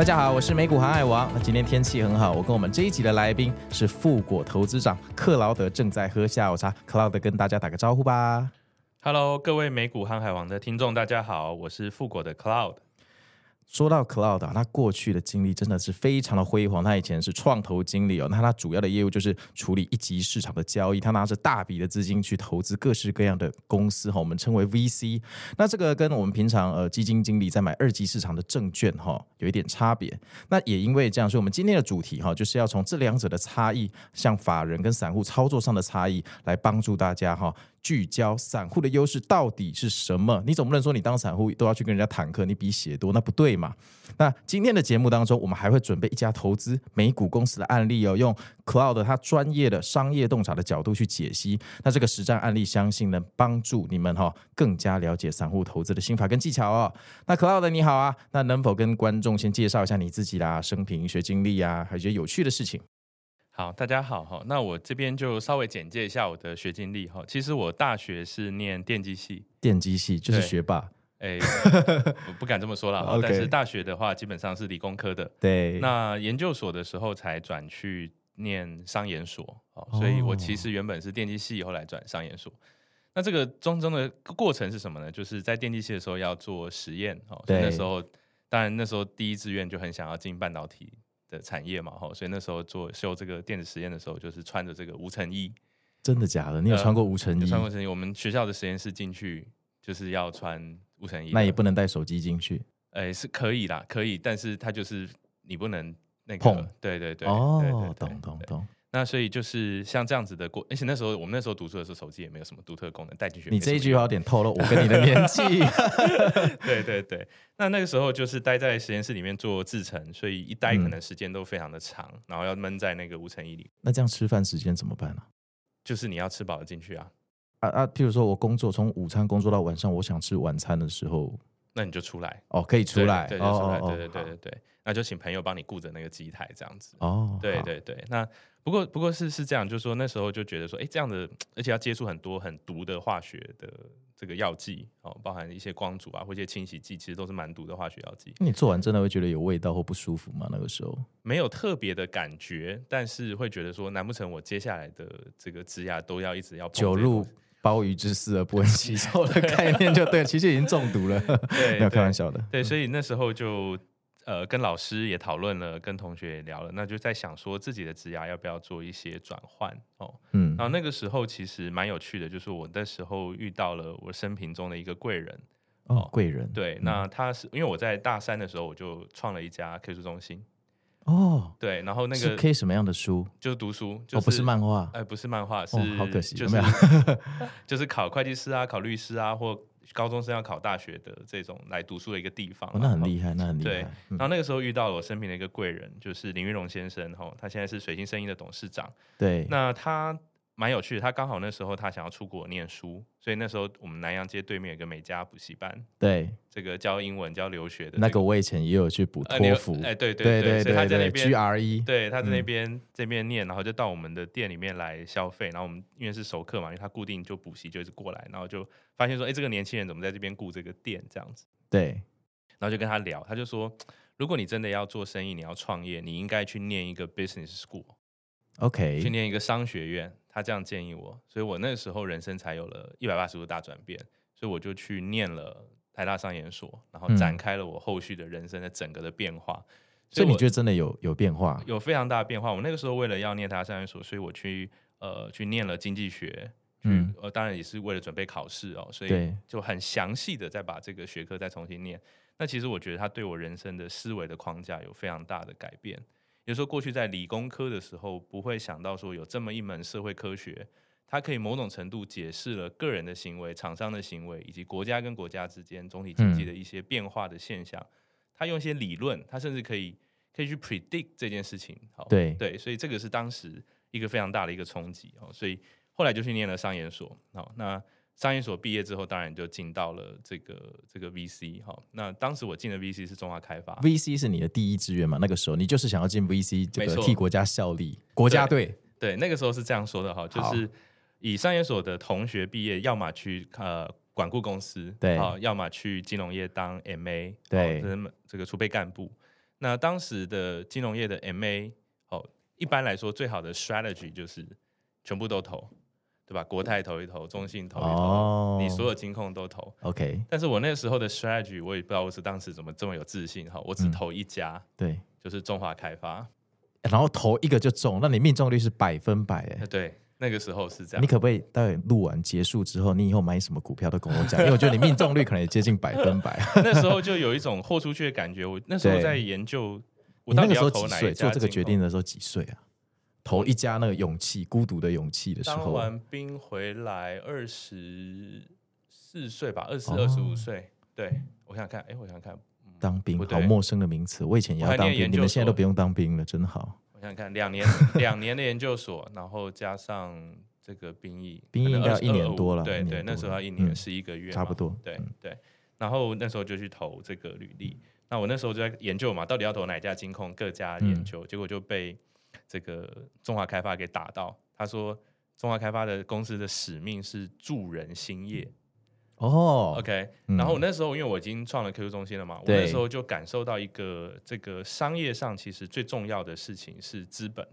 大家好，我是美股航海王。那今天天气很好，我跟我们这一集的来宾是富国投资长克劳德，正在喝下午茶。克劳德跟大家打个招呼吧。Hello，各位美股航海王的听众，大家好，我是富国的 Cloud。说到 Cloud，他过去的经历真的是非常的辉煌。他以前是创投经理哦，那他主要的业务就是处理一级市场的交易。他拿着大笔的资金去投资各式各样的公司哈，我们称为 VC。那这个跟我们平常呃基金经理在买二级市场的证券哈有一点差别。那也因为这样，所以我们今天的主题哈就是要从这两者的差异，像法人跟散户操作上的差异，来帮助大家哈。聚焦散户的优势到底是什么？你总不能说你当散户都要去跟人家坦克，你比血多，那不对嘛？那今天的节目当中，我们还会准备一家投资美股公司的案例哦，用 Cloud 他专业的商业洞察的角度去解析。那这个实战案例，相信能帮助你们哈更加了解散户投资的心法跟技巧哦。那 Cloud 你好啊，那能否跟观众先介绍一下你自己啦、生平学经历啊，还有一些有趣的事情？好，大家好哈。那我这边就稍微简介一下我的学经历哈。其实我大学是念电机系，电机系就是学霸。哎，我不敢这么说了。但是大学的话，基本上是理工科的。对。那研究所的时候才转去念商研所，所以我其实原本是电机系，后来转商研所。那这个中中的过程是什么呢？就是在电机系的时候要做实验哦。对。那时候，当然那时候第一志愿就很想要进半导体。的产业嘛，哈，所以那时候做修这个电子实验的时候，就是穿着这个无尘衣。真的假的？你有穿过无尘衣？呃、穿过无尘衣。我们学校的实验室进去就是要穿无尘衣。那也不能带手机进去？哎、欸，是可以啦，可以，但是它就是你不能那个。碰。对对对。哦，懂懂懂。那所以就是像这样子的过，而且那时候我们那时候读书的时候，手机也没有什么独特的功能带进去。你这一句话有点透露我跟你的年纪。对对对，那那个时候就是待在实验室里面做制程，所以一待可能时间都非常的长，嗯、然后要闷在那个无尘衣里。那这样吃饭时间怎么办呢、啊？就是你要吃饱了进去啊啊啊！譬如说我工作从午餐工作到晚上，我想吃晚餐的时候，那你就出来哦，可以出来，对，对，就出来，对对对对对，那就请朋友帮你顾着那个机台这样子。哦，对对对，那。不过，不过是是这样，就是说那时候就觉得说，哎，这样的，而且要接触很多很毒的化学的这个药剂哦，包含一些光阻啊，或一些清洗剂，其实都是蛮毒的化学药剂。你做完真的会觉得有味道或不舒服吗？那个时候没有特别的感觉，但是会觉得说，难不成我接下来的这个职涯都要一直要酒入鲍鱼之肆而不闻其臭的概念就对，其实已经中毒了，对，没有开玩笑的。对，所以那时候就。呃，跟老师也讨论了，跟同学也聊了，那就在想说自己的职涯要不要做一些转换哦。嗯，然后那个时候其实蛮有趣的，就是我那时候遇到了我生平中的一个贵人哦，贵人。对，嗯、那他是因为我在大三的时候我就创了一家 K 书中心哦，对，然后那个是 K 什么样的书？就是读书，就不是漫画，哎，不是漫画，是、哦、好可惜，就是 就是考会计师啊，考律师啊，或。高中生要考大学的这种来读书的一个地方，哦，那很厉害，那很厉害。对，然后那个时候遇到了我身边的一个贵人，就是林玉龙先生，哈，他现在是水星生意的董事长。对，那他蛮有趣的。他刚好那时候他想要出国念书，所以那时候我们南洋街对面有个美加补习班，对，这个教英文、教留学的、这个。那个我以前也有去补托福，哎、呃，对对对，对，对，对，所以他在那边 GRE，对，他在那边、嗯、这边念，然后就到我们的店里面来消费。然后我们因为是熟客嘛，因为他固定就补习，就一直过来，然后就发现说，哎，这个年轻人怎么在这边顾这个店这样子？对，然后就跟他聊，他就说，如果你真的要做生意，你要创业，你应该去念一个 business school，OK，、去念一个商学院。他这样建议我，所以我那个时候人生才有了一百八十度大转变，所以我就去念了台大商研所，然后展开了我后续的人生的整个的变化。嗯、所以你觉得真的有有变化？有非常大的变化。我那个时候为了要念台大商研所，所以我去呃去念了经济学，嗯，呃当然也是为了准备考试哦，所以就很详细的再把这个学科再重新念。那其实我觉得它对我人生的思维的框架有非常大的改变。比如说，过去在理工科的时候，不会想到说有这么一门社会科学，它可以某种程度解释了个人的行为、厂商的行为，以及国家跟国家之间总体经济的一些变化的现象。他、嗯、用一些理论，它甚至可以可以去 predict 这件事情。好，对对，所以这个是当时一个非常大的一个冲击哦。所以后来就去念了商研所。好，那。商研所毕业之后，当然就进到了这个这个 VC 哈。那当时我进的 VC 是中华开发，VC 是你的第一志愿嘛？那个时候你就是想要进 VC，这个替国家效力，国家队。对，对，那个时候是这样说的哈，就是以商研所的同学毕业，要么去呃管顾公司，对啊，要么去金融业当 MA，对，这个储备干部。那当时的金融业的 MA，哦，一般来说最好的 strategy 就是全部都投。对吧？国泰投一投，中信投一投，oh, 你所有金控都投。OK。但是我那时候的 strategy，我也不知道我是当时怎么这么有自信哈，我只投一家，嗯、对，就是中华开发，然后投一个就中，那你命中率是百分百哎。对，那个时候是这样。你可不可以待会录完结束之后，你以后买什么股票都跟我讲，因为我觉得你命中率可能也接近百分百。那时候就有一种豁出去的感觉。我那时候在研究，我到底要投几岁？做这个决定的时候几岁啊？投一家那个勇气，孤独的勇气的时候，当完兵回来二十四岁吧，二十二十五岁。对，我想想看，哎、欸，我想想看，嗯、当兵好陌生的名词，我以前也要当兵，你们现在都不用当兵了，真好。我想想看，两年 两年的研究所，然后加上这个兵役，兵役应该要一年多了，对对，那时候要一年十一个月、嗯，差不多。对对，然后那时候就去投这个履历，那我那时候就在研究嘛，到底要投哪家金控，各家研究，嗯、结果就被。这个中华开发给打到，他说中华开发的公司的使命是助人兴业。哦，OK，然后我那时候因为我已经创了 QQ 中心了嘛，我那时候就感受到一个这个商业上其实最重要的事情是资本。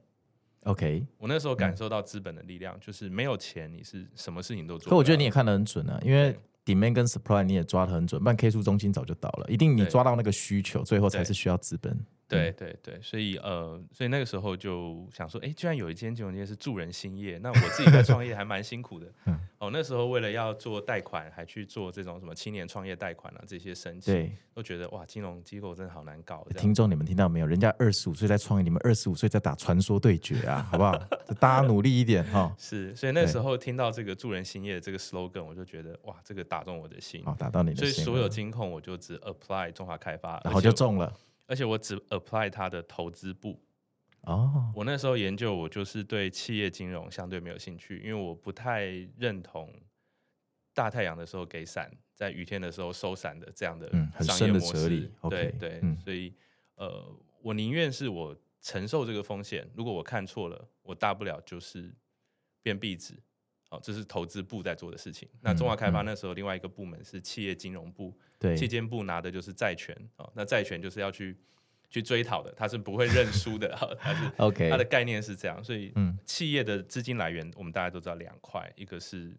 OK，我那时候感受到资本的力量，就是没有钱你是什么事情都做。可我觉得你也看得很准啊，因为 demand 跟 supply 你也抓得很准，不然 K 数中心早就倒了。一定你抓到那个需求，最后才是需要资本。对对对，所以呃，所以那个时候就想说，哎，居然有一间金融街是助人兴业，那我自己在创业还蛮辛苦的。哦，那时候为了要做贷款，还去做这种什么青年创业贷款啊这些申请，对，都觉得哇，金融机构真的好难搞。听众你们听到没有？人家二十五岁在创业，你们二十五岁在打传说对决啊，好不好？大家努力一点哈。哦、是，所以那时候听到这个助人兴业的这个 slogan，我就觉得哇，这个打中我的心。哦，打到你的心。所以所有金控我就只 apply 中华开发，然后就中了。而且我只 apply 它的投资部哦，oh. 我那时候研究，我就是对企业金融相对没有兴趣，因为我不太认同大太阳的时候给伞，在雨天的时候收伞的这样的商业模式。对、嗯、对，对嗯、所以呃，我宁愿是我承受这个风险，如果我看错了，我大不了就是变壁纸。哦，这是投资部在做的事情。那中华开发那时候另外一个部门是企业金融部，对、嗯，企监部拿的就是债权。哦，那债权就是要去去追讨的，他是不会认输的。他是 OK，他的概念是这样。所以，企业的资金来源我们大家都知道两块，一个是。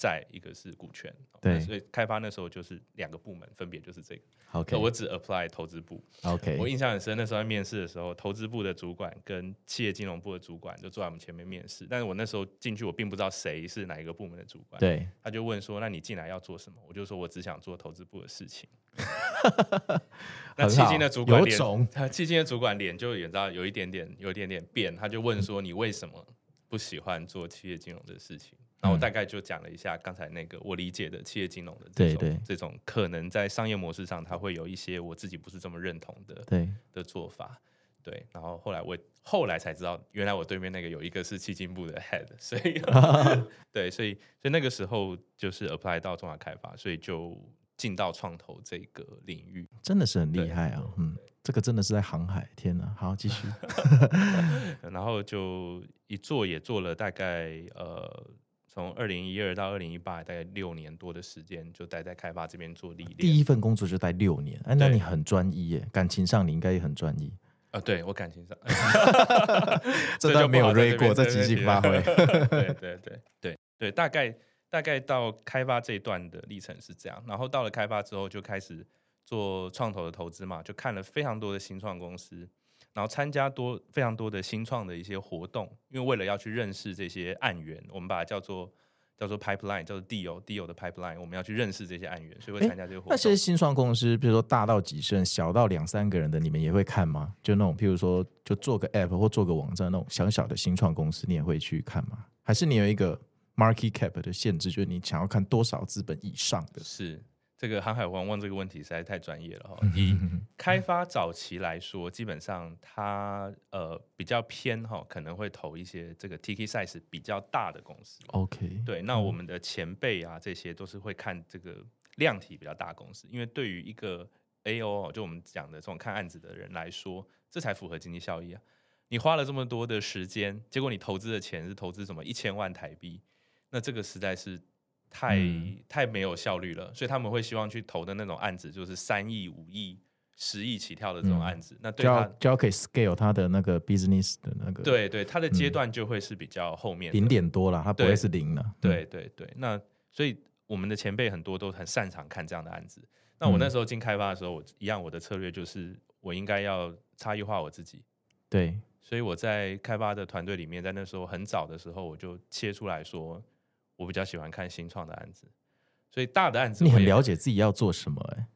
在一个是股权，对，所以开发那时候就是两个部门，分别就是这个。OK，我只 apply 投资部。OK，我印象很深，那时候在面试的时候，投资部的主管跟企业金融部的主管就坐在我们前面面试。但是我那时候进去，我并不知道谁是哪一个部门的主管。对，他就问说：“那你进来要做什么？”我就说：“我只想做投资部的事情。”那基金的主管脸，他迄今的主管脸就也知道有一点点，有一点点变。他就问说：“你为什么不喜欢做企业金融的事情？”然后我大概就讲了一下刚才那个我理解的企业金融的这种对对。这种可能在商业模式上，它会有一些我自己不是这么认同的对。的做法。对，然后后来我后来才知道，原来我对面那个有一个是企金部的 head，所以 对，所以所以那个时候就是 apply 到中华开发，所以就进到创投这个领域，真的是很厉害啊，嗯，这个真的是在航海，天哪，好继续，然后就一做也做了大概呃。从二零一二到二零一八，大概六年多的时间，就待在开发这边做历练。第一份工作就待六年，哎，那你很专一耶，感情上你应该也很专一啊。对我感情上，这段没有瑞过，这即兴发挥。对对对对对，大概大概到开发这一段的历程是这样，然后到了开发之后，就开始做创投的投资嘛，就看了非常多的新创公司。然后参加多非常多的新创的一些活动，因为为了要去认识这些案源，我们把它叫做叫做 pipeline，叫做 deal deal 的 pipeline，我们要去认识这些案源，所以会参加这个活动。那些新创公司，比如说大到几十人，小到两三个人的，你们也会看吗？就那种，譬如说，就做个 app 或做个网站那种小小的新创公司，你也会去看吗？还是你有一个 market cap 的限制，就是你想要看多少资本以上的？是。这个航海王问这个问题实在太专业了哈。以开发早期来说，基本上它呃比较偏哈，可能会投一些这个 ticket size 比较大的公司。OK，对，那我们的前辈啊，这些都是会看这个量体比较大公司，因为对于一个 AO 就我们讲的这种看案子的人来说，这才符合经济效益啊。你花了这么多的时间，结果你投资的钱是投资什么一千万台币，那这个实在是。太、嗯、太没有效率了，所以他们会希望去投的那种案子，就是三亿、五亿、十亿起跳的这种案子。嗯、那对他就要可以 scale 他的那个 business 的那个，对对，他的阶段就会是比较后面零点多了，它不会是零了。对对对，那所以我们的前辈很多都很擅长看这样的案子。那我那时候进开发的时候，我一样我的策略就是我应该要差异化我自己。对，所以我在开发的团队里面，在那时候很早的时候，我就切出来说。我比较喜欢看新创的案子，所以大的案子你很了解自己要做什么哎、欸，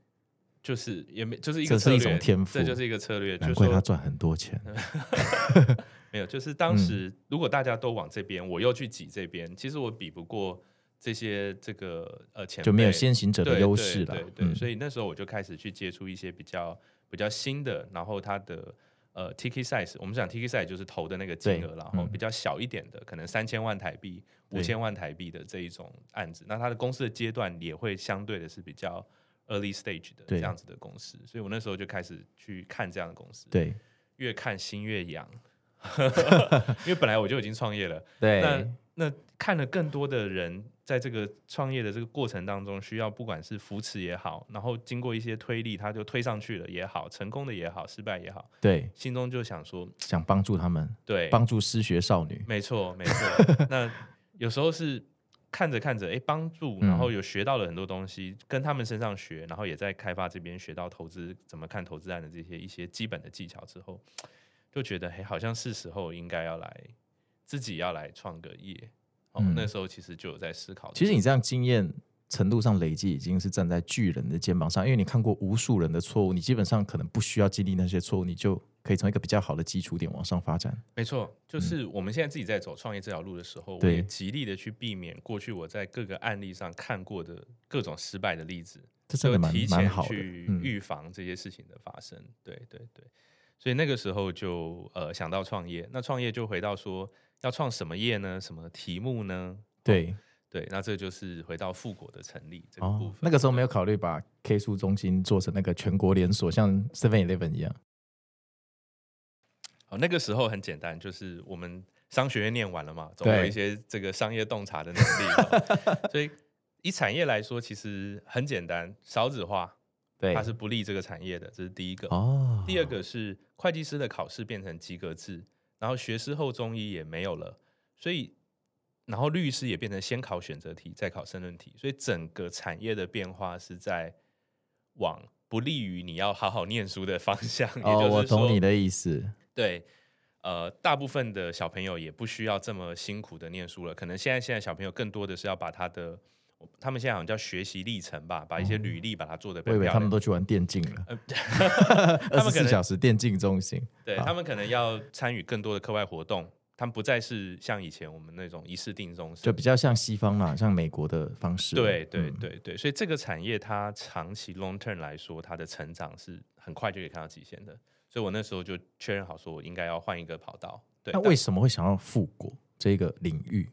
就是也没就是一个策略，这是一种天赋，这就是一个策略，难怪他赚很多钱。没有，就是当时如果大家都往这边，嗯、我又去挤这边，其实我比不过这些这个呃前辈，就没有先行者的优势了。对对，对，对，所以那时候我就开始去接触一些比较比较新的，然后它的。呃，ticket size，我们讲 ticket size 就是投的那个金额，然后比较小一点的，可能三千万台币、五千万台币的这一种案子，那它的公司的阶段也会相对的是比较 early stage 的这样子的公司，所以我那时候就开始去看这样的公司，对，越看心越痒，因为本来我就已经创业了，对，那那看了更多的人。在这个创业的这个过程当中，需要不管是扶持也好，然后经过一些推力，他就推上去了也好，成功的也好，失败也好，对，心中就想说，想帮助他们，对，帮助失学少女，没错，没错。那有时候是看着看着，哎，帮助，然后有学到了很多东西，嗯，跟他们身上学，然后也在开发这边学到投资怎么看投资案的这些一些基本的技巧之后，就觉得，哎，好像是时候应该要来自己要来创个业。哦、嗯，那时候其实就有在思考。其实你这样经验程度上累积，已经是站在巨人的肩膀上，因为你看过无数人的错误，你基本上可能不需要经历那些错误，你就可以从一个比较好的基础点往上发展。没错，就是我们现在自己在走创业这条路的时候，嗯、我也极力的去避免过去我在各个案例上看过的各种失败的例子，这真的蛮提蛮好的，去预防这些事情的发生。嗯、对对对，所以那个时候就呃想到创业，那创业就回到说要创什么业呢？什么题目呢？对、哦、对，那这就是回到富国的成立这个部分。哦、那个时候没有考虑把 K 书中心做成那个全国连锁，像 Seven Eleven 一样。哦，那个时候很简单，就是我们商学院念完了嘛，总有一些这个商业洞察的能力。所以以产业来说，其实很简单，少子化，对，它是不利这个产业的，这是第一个。哦。第二个是会计师的考试变成及格制，然后学士后中医也没有了，所以。然后律师也变成先考选择题，再考申论题，所以整个产业的变化是在往不利于你要好好念书的方向。哦，也就是说，我懂你的意思。对，呃，大部分的小朋友也不需要这么辛苦的念书了。可能现在现在小朋友更多的是要把他的，他们现在好像叫学习历程吧，把一些履历把它做的。我以为他们都去玩电竞了。二十四小时电竞中心。对，他们可能要参与更多的课外活动。他们不再是像以前我们那种一试定终身，就比较像西方嘛，像美国的方式。对对对对，所以这个产业它长期 long term 来说，它的成长是很快就可以看到极限的。所以我那时候就确认好，说我应该要换一个跑道。对，那为什么会想要复国这个领域？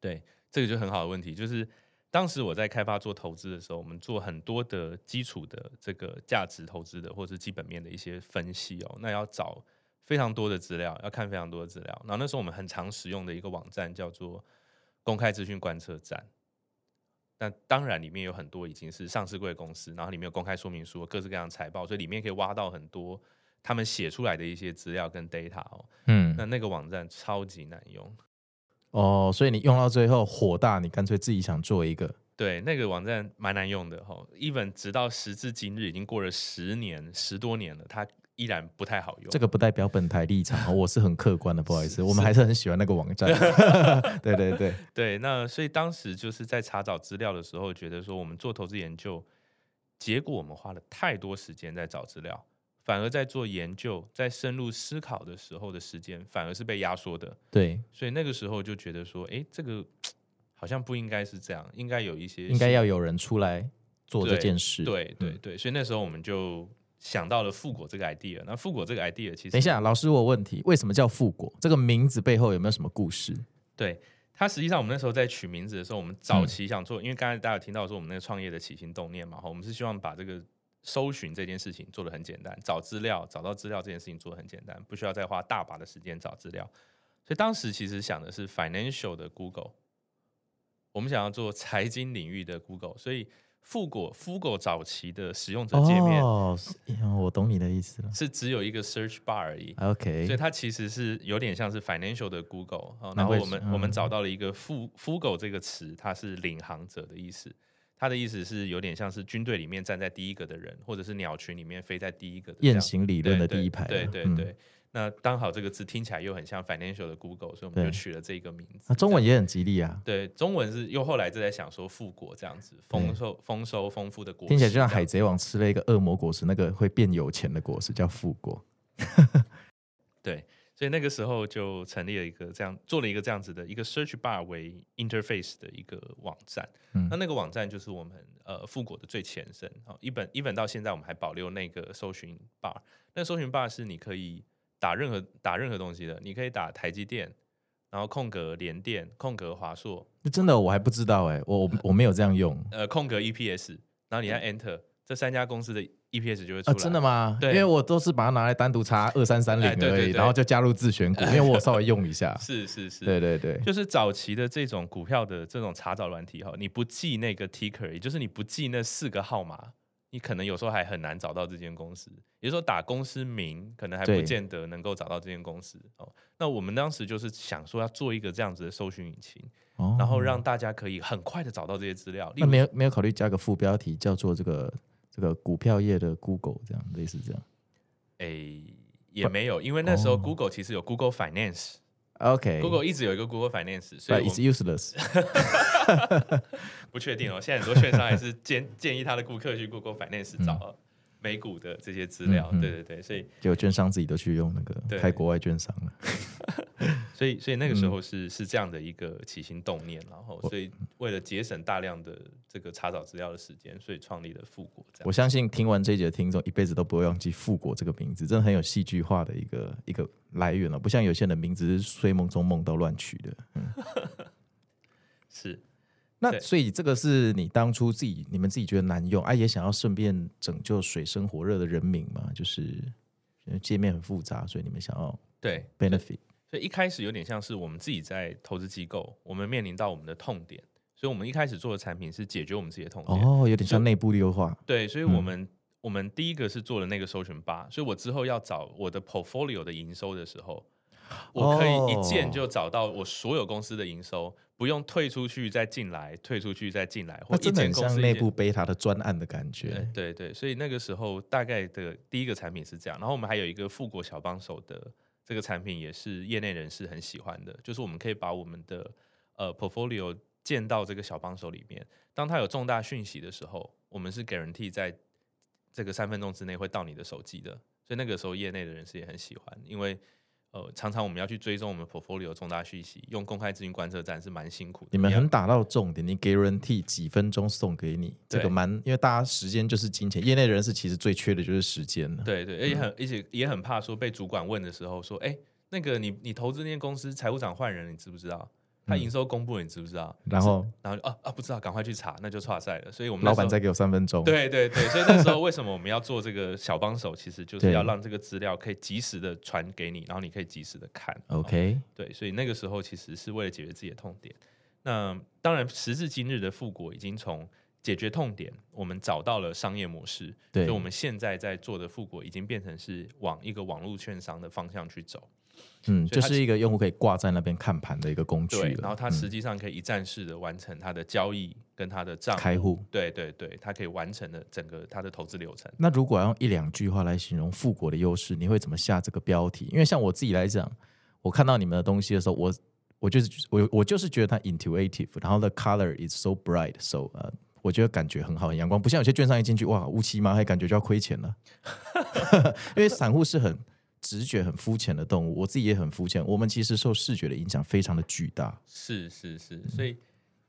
对，这个就很好的问题，就是当时我在开发做投资的时候，我们做很多的基础的这个价值投资的或者是基本面的一些分析哦，那要找。非常多的资料，要看非常多的资料。然后那时候我们很常使用的一个网站叫做公开资讯观测站。那当然里面有很多已经是上市柜公司，然后里面有公开说明书、各式各样的财报，所以里面可以挖到很多他们写出来的一些资料跟 data 哦。嗯，那那个网站超级难用。哦，所以你用到最后火大，你干脆自己想做一个。对，那个网站蛮难用的哈。even 直到时至今日，已经过了十年十多年了，它。依然不太好用，这个不代表本台立场，我是很客观的，不好意思，我们还是很喜欢那个网站。对对对 对，那所以当时就是在查找资料的时候，觉得说我们做投资研究，结果我们花了太多时间在找资料，反而在做研究、在深入思考的时候的时间，反而是被压缩的。对，所以那个时候就觉得说，哎，这个好像不应该是这样，应该有一些，应该要有人出来做这件事。对对对，对，所以那时候我们就。想到了复果这个 idea，那复果这个 idea 其实等一下，老师我有问题，为什么叫复果？这个名字背后有没有什么故事？对，它实际上我们那时候在取名字的时候，我们早期想做，嗯、因为刚才大家有听到说我们那个创业的起心动念嘛，哈，我们是希望把这个搜寻这件事情做的很简单，找资料找到资料这件事情做的很简单，不需要再花大把的时间找资料，所以当时其实想的是 financial 的 Google，我们想要做财经领域的 Google，所以。复果复果早期的使用者界面哦，我懂你的意思了，是只有一个 search bar 而已。OK，所以它其实是有点像是 financial 的 Google。然后我们、嗯、我们找到了一个复复狗这个词，它是领航者的意思。它的意思是有点像是军队里面站在第一个的人，或者是鸟群里面飞在第一个的。雁行理论的第一排。对对对。对对嗯那刚好这个字听起来又很像 financial 的 Google，所以我们就取了这个名字。那中文也很吉利啊。对，中文是又后来就在想说富国这样子，丰收丰收丰富的果实。听起来就像海贼王吃了一个恶魔果实，那个会变有钱的果实叫富国。对，所以那个时候就成立了一个这样，做了一个这样子的一个 search bar 为 interface 的一个网站。嗯、那那个网站就是我们呃复果的最前身啊。一本一本到现在我们还保留那个搜寻 bar。那搜寻 bar 是你可以。打任何打任何东西的，你可以打台积电，然后空格联电，空格华硕。真的我还不知道哎，我我我没有这样用。呃，空格 EPS，然后你按 Enter，这三家公司的 EPS 就会出来。啊，真的吗？对，因为我都是把它拿来单独查二三三零而已，对对对，然后就加入自选股，因为我稍微用一下。是是是，对对对，就是早期的这种股票的这种查找软体哈，你不记那个 Ticker，也就是你不记那四个号码。你可能有时候还很难找到这间公司，也就是说打公司名可能还不见得能够找到这间公司哦。那我们当时就是想说要做一个这样子的搜寻引擎，哦，然后让大家可以很快的找到这些资料。那没有没有考虑加个副标题叫做这个这个股票业的 Google 这样类似这样？诶，也没有，因为那时候 Google 其实有 Google Finance。OK，Google 一直有一个 Google Finance，所以 it's useless。不确定哦，现在很多券商还是建建议他的顾客去 Google Finance 找美股的这些资料。对对对，所以就券商自己都去用那个开国外券商了。所以所以那个时候是是这样的一个起心动念，然后所以为了节省大量的这个查找资料的时间，所以创立了富国。我相信听完这一集的听众一辈子都不会忘记富国这个名字，真的很有戏剧化的一个 一个来源了，不像有些人的名字是睡梦中梦到乱取的。嗯，是。那所以这个是你当初自己你们自己觉得难用，啊，也想要顺便拯救水深火热的人民嘛？就是因为界面很复杂，所以你们想要对 benefit。所以一开始有点像是我们自己在投资机构，我们面临到我们的痛点，所以我们一开始做的产品是解决我们自己的痛点。哦，有点像内部优化。对，所以我们、嗯、我们第一个是做了那个搜寻吧，所以我之后要找我的 portfolio 的营收的时候，我可以一键就找到我所有公司的营收，不用退出去再进来，退出去再进来，或一间公司内部背它的专案的感觉。对，对对，所以那个时候大概的第一个产品是这样，然后我们还有一个富国小帮手的。这个产品也是业内人士很喜欢的，就是我们可以把我们的呃 portfolio 建到这个小帮手里面，当他有重大讯息的时候，我们是 guarantee 在这个三分钟之内会到你的手机的，所以那个时候业内的人士也很喜欢，因为呃，常常我们要去追踪我们 portfolio 重大讯息，用公开资讯观测站是蛮辛苦的。你们很打到重点，你 guarantee 几分钟送给你，这个蛮，因为大家时间就是金钱，业内人士其实最缺的就是时间了。对对，而且很而且也很怕说被主管问的时候说，哎，那个你你投资那间公司财务长换人，你知不知道？他营收公布了，你知不知道？然后，然后啊啊，不知道，赶快去查，那就差赛了。所以，我们老板再给我三分钟。对对对，所以那时候为什么我们要做这个小帮手？其实就是要让这个资料可以及时的传给你，然后你可以及时的看。OK，哦，对，所以那个时候其实是为了解决自己的痛点。那当然，时至今日的富国已经从解决痛点，我们找到了商业模式。对，所以我们现在在做的富国已经变成是往一个网络券商的方向去走。嗯，就是一个用户可以挂在那边看盘的一个工具。对，然后它实际上可以一站式的完成它的交易跟它的账户开户。对对对，它可以完成的整个它的投资流程。那如果要用一两句话来形容富国的优势，你会怎么下这个标题？因为像我自己来讲，我看到你们的东西的时候，我我就是我我就是觉得它 intuitive，然后 the color is so bright，so 呃，我觉得感觉很好，很阳光，不像有些券商一进去哇乌漆嘛黑，感觉就要亏钱了。因为散户是很。直觉很肤浅的动物，我自己也很肤浅。我们其实受视觉的影响非常的巨大。是是是，所以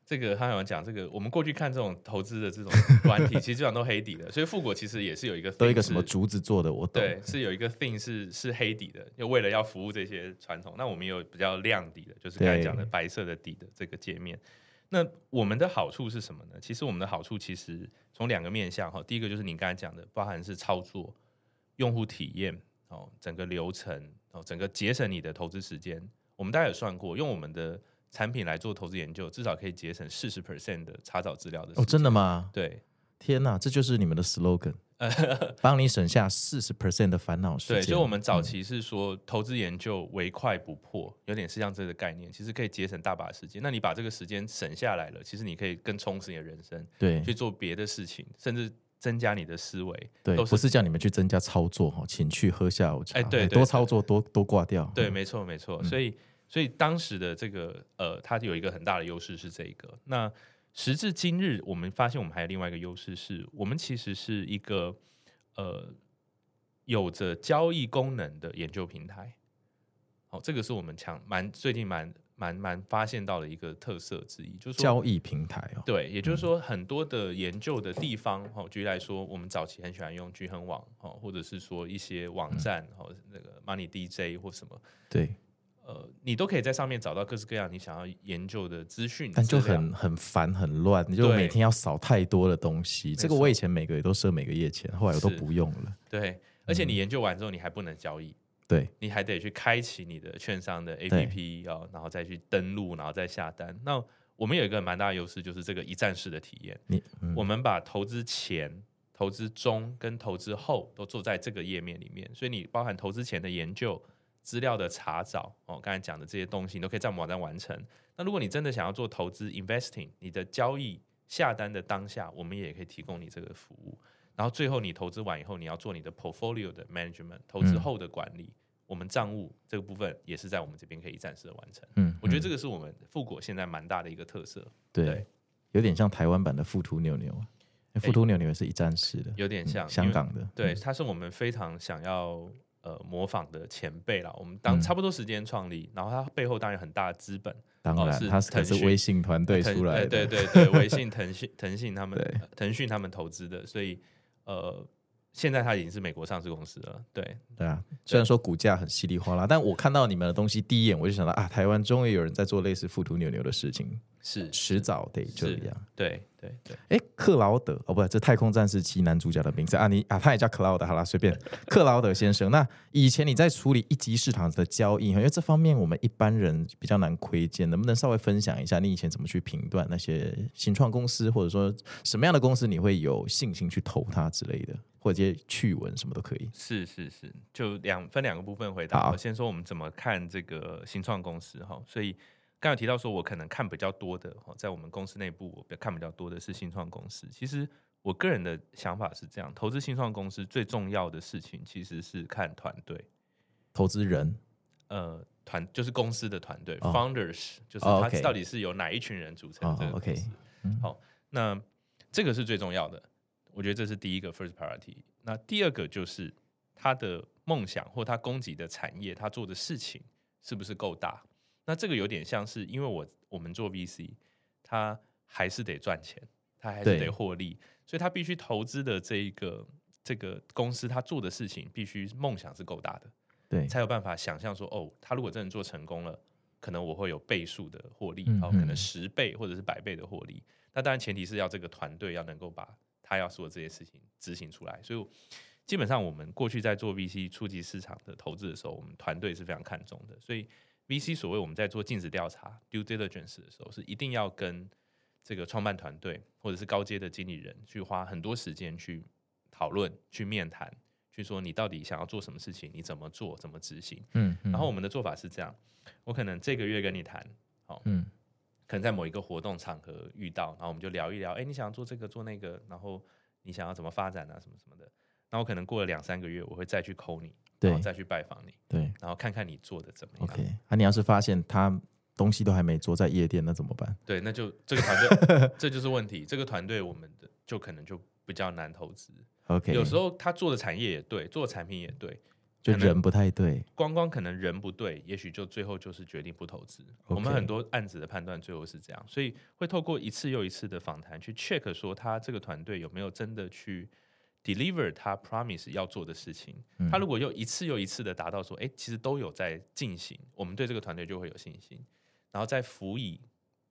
这个他有讲这个，我们过去看这种投资的这种 软体，其实基本上都黑底的。所以富果其实也是有一个，都一个什么竹子做的，我懂。对，是有一个 thing 是是黑底的，又为了要服务这些传统。那我们有比较亮底的，就是刚才讲的白色的底的这个界面。那我们的好处是什么呢？其实我们的好处其实从两个面向哈，第一个就是你刚才讲的，包含是操作、用户体验。哦，整个流程哦，整个节省你的投资时间。我们大家有算过，用我们的产品来做投资研究，至少可以节省四十 percent 的查找资料的时间。哦，真的吗？对，天哪，这就是你们的 slogan，帮你省下四十 percent 的烦恼时间。对，所以我们早期是说，嗯、投资研究唯快不破，有点是像这个概念，其实可以节省大把时间。那你把这个时间省下来了，其实你可以更充实你的人生，对，去做别的事情，甚至。增加你的思维，对，是不是叫你们去增加操作哈，请去喝下午茶，哎，对，对，多操作多多挂掉，对，没错没错，所以所以当时的这个呃，它有一个很大的优势是这一个。那时至今日，我们发现我们还有另外一个优势，是我们其实是一个呃有着交易功能的研究平台。好，这个是我们强蛮最近蛮。蛮蛮发现到的一个特色之一，就是交易平台哦。对，也就是说很多的研究的地方，哈、嗯，举例来说，我们早期很喜欢用聚亨网，哦，或者是说一些网站，哈、嗯，那个 Money DJ 或什么，对，呃，你都可以在上面找到各式各样你想要研究的资讯，但就很很烦很乱，你就每天要扫太多的东西。这个我以前每个月都设每个月钱，后来我都不用了。对，而且你研究完之后，你还不能交易。嗯对，你还得去开启你的券商的 APP 哦，然后再去登录，然后再下单。那我们有一个蛮大的优势，就是这个一站式的体验。你，嗯、我们把投资前、投资中跟投资后都做在这个页面里面，所以你包含投资前的研究、资料的查找哦，刚才讲的这些东西，你都可以在我们网站完成。那如果你真的想要做投资 investing，你的交易下单的当下，我们也可以提供你这个服务。然后最后你投资完以后，你要做你的 portfolio 的 management，投资后的管理，嗯、我们账务这个部分也是在我们这边可以暂时的完成。嗯，我觉得这个是我们富果现在蛮大的一个特色。对，对有点像台湾版的富途牛牛，富途牛牛也是一站式的，有点像、嗯、香港的。对，它是我们非常想要呃模仿的前辈啦。我们当差不多时间创立，然后它背后当然很大的资本，当然它是可是微信团队出来的，对对对，微信、腾讯、腾讯他们、腾讯他们投资的，所以。呃，现在它已经是美国上市公司了，对对啊。虽然说股价很稀里哗啦，但我看到你们的东西第一眼我就想到啊，台湾终于有人在做类似富途牛牛的事情，是迟早得这样。对对对。哎，克劳德哦，不，这太空战士七男主角的名字啊，你啊，他也叫克劳德，好啦，随便。克劳德先生，那以前你在处理一级市场的交易，因为这方面我们一般人比较难窥见，能不能稍微分享一下你以前怎么去评断那些新创公司，或者说什么样的公司你会有信心去投它之类的？或者这些趣闻什么都可以。是是是，就两分两个部分回答。好，先说我们怎么看这个新创公司哈。所以刚有提到说，我可能看比较多的哈，在我们公司内部，我看比较多的是新创公司。其实我个人的想法是这样：投资新创公司最重要的事情其实是看团队，投资人，呃，团就是公司的团队、哦、，founders，就是他到底是由哪一群人组成这个公司。好，那这个是最重要的。我觉得这是第一个 first priority。那第二个就是他的梦想或他供给的产业，他做的事情是不是够大？那这个有点像是，因为我我们做 VC，他还是得赚钱，他还是得获利，所以他必须投资的这一个这个公司，他做的事情必须梦想是够大的，对，才有办法想象说，哦，他如果真的做成功了，可能我会有倍数的获利，嗯，哦，可能十倍或者是百倍的获利。那当然前提是要这个团队要能够把他要说的这些事情执行出来。所以基本上我们过去在做 VC 初级市场的投资的时候，我们团队是非常看重的，所以。VC 所谓我们在做尽职调查 due diligence 的时候，是一定要跟这个创办团队或者是高阶的经理人去花很多时间去讨论、去面谈、去说你到底想要做什么事情，你怎么做、怎么执行。嗯，嗯，然后我们的做法是这样：我可能这个月跟你谈，好，嗯，可能在某一个活动场合遇到，然后我们就聊一聊，哎，你想要做这个做那个，然后你想要怎么发展啊，什么什么的。那我可能过了两三个月，我会再去 call 你。然后再去拜访你，对，然后看看你做的怎么样。OK，那、啊、你要是发现他东西都还没做，在夜店，那怎么办？对，那就这个团队，这就是问题。这个团队，我们的就可能就比较难投资。OK，有时候他做的产业也对，做的产品也对，就人不太对。光光可能人不对，也许就最后就是决定不投资。Okay. 我们很多案子的判断最后是这样，所以会透过一次又一次的访谈去 check 说他这个团队有没有真的去。Deliver 他 promise 要做的事情，他如果又一次又一次的达到说，哎、欸，其实都有在进行，我们对这个团队就会有信心，然后再辅以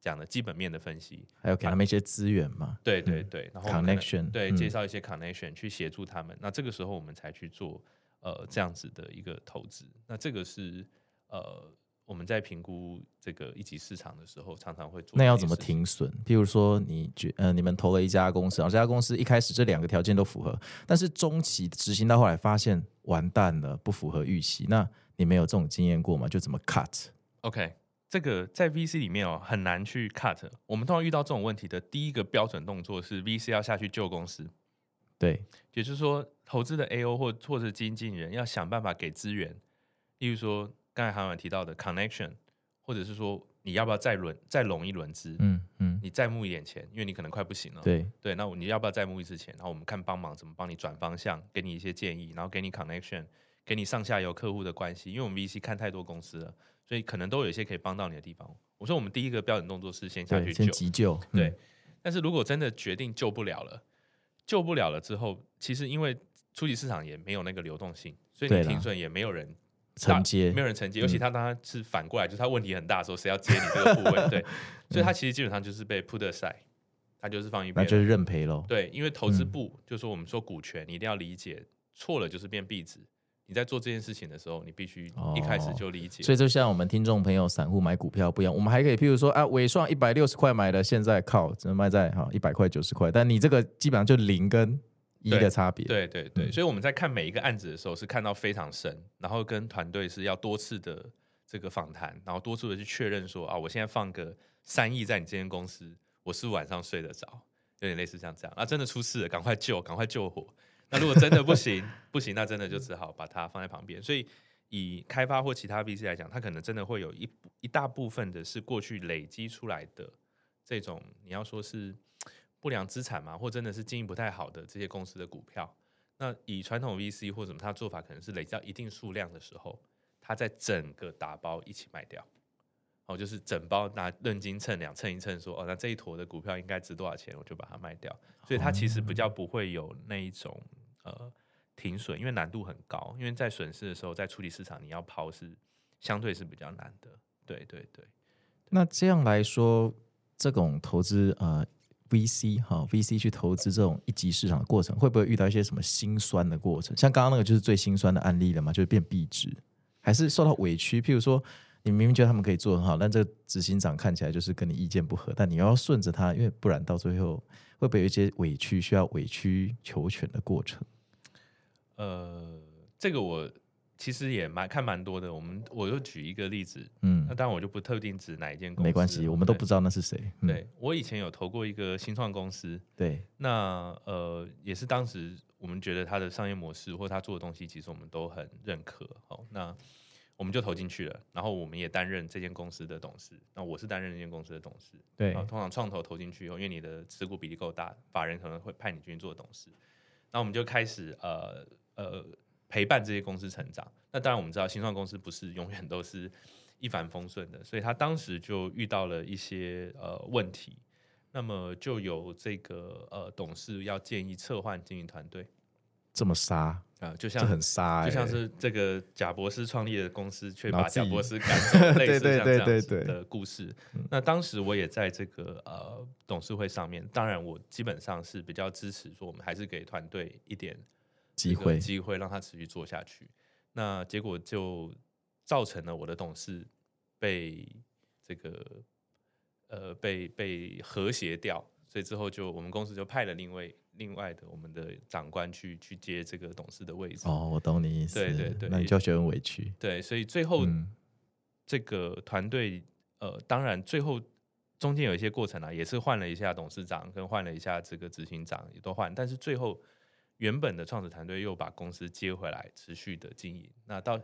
讲的基本面的分析，还有给他们一些资源嘛，对对对，然后 connection 对介绍一些 connection 去协助他们，那这个时候我们才去做呃这样子的一个投资，那这个是呃。我们在评估这个一级市场的时候，常常会做。那要怎么停损？譬如说，你觉呃，你们投了一家公司，然后这家公司一开始这两个条件都符合，但是中期执行到后来发现完蛋了，不符合预期。那你没有这种经验过吗？就怎么 cut？OK，这个在 VC 里面哦，很难去 cut。我们通常遇到这种问题的第一个标准动作是 VC 要下去救公司。对，也就是说，投资的 AO 或或者经理人要想办法给资源，例如说。刚才韩婉提到的 connection，或者是说你要不要再轮再融一轮资？嗯嗯，你再募一点钱，因为你可能快不行了。对对，那你要不要再募一次钱？然后我们看帮忙怎么帮你转方向，给你一些建议，然后给你 connection，给你上下游客户的关系。因为我们 VC 看太多公司了，所以可能都有一些可以帮到你的地方。我说我们第一个标准动作是先下去救，先急救。对、嗯，但是如果真的决定救不了了，救不了了之后，其实因为初级市场也没有那个流动性，所以你停损也没有人。承接没有人承接，尤其他当他是反过来，嗯、就是他问题很大的时候，谁要接你这个部位？对，所以他其实基本上就是被 put aside，他就是放一边，那就是认赔喽。对，因为投资部、嗯、就是说我们说股权，你一定要理解，错了就是变壁纸。你在做这件事情的时候，你必须一开始就理解。哦、所以就像我们听众朋友、散户买股票不一样，我们还可以譬如说啊，纬创一百六十块买的，现在靠只能卖在哈一百块九十块，但你这个基本上就零跟。一个差别，对对对，所以我们在看每一个案子的时候是看到非常深，然后跟团队是要多次的这个访谈，然后多次的去确认说啊，我现在放个三亿在你这间公司，我是不是晚上睡得着？有点类似像这样，那真的出事了，赶快救，赶快救火。那如果真的不行，不行，那真的就只好把它放在旁边。所以以开发或其他 VC 来讲，它可能真的会有一一大部分的是过去累积出来的这种，你要说是。不良资产嘛，或真的是经营不太好的这些公司的股票，那以传统 VC 或者什么，他做法可能是累积到一定数量的时候，他在整个打包一起卖掉，哦，就是整包拿论斤称两称一称，说哦，那这一坨的股票应该值多少钱，我就把它卖掉。所以它其实比较不会有那一种呃停损，因为难度很高，因为在损失的时候，在处理市场你要抛是相对是比较难的。对对对，那这样来说，这种投资呃。VC 哈，VC 去投资这种一级市场的过程，会不会遇到一些什么心酸的过程？像刚刚那个就是最心酸的案例了嘛，就是变壁纸，还是受到委屈？譬如说，你明明觉得他们可以做很好，但这个执行长看起来就是跟你意见不合，但你要顺着他，因为不然到最后会不会有一些委屈，需要委曲求全的过程？呃，这个我。其实也蛮看蛮多的，我们我就举一个例子，嗯，那当然我就不特定指哪一间公司，没关系，我们都不知道那是谁。嗯、对，我以前有投过一个新创公司，对，那呃也是当时我们觉得他的商业模式或他做的东西，其实我们都很认可，好，那我们就投进去了，然后我们也担任这间公司的董事，那我是担任这间公司的董事，对，通常创投投进去以后，因为你的持股比例够大，法人可能会派你进去做董事，那我们就开始呃呃。陪伴这些公司成长。那当然，我们知道新创公司不是永远都是一帆风顺的，所以他当时就遇到了一些呃问题。那么就有这个呃董事要建议撤换经营团队，这么杀啊，就像很杀、欸，就像是这个贾博士创立的公司却把贾博士赶走，类似像这样子的故事。那当时我也在这个呃董事会上面，当然我基本上是比较支持说，我们还是给团队一点机会，机会让他持续做下去。那结果就造成了我的董事被这个。呃，被被和谐掉，所以之后就我们公司就派了另外另外的我们的长官去去接这个董事的位置。哦，我懂你意思。对对对，那你就觉得很委屈。对，所以最后、嗯、这个团队，呃，当然最后中间有一些过程啊，也是换了一下董事长，跟换了一下这个执行长，也都换。但是最后原本的创始团队又把公司接回来，持续的经营。那到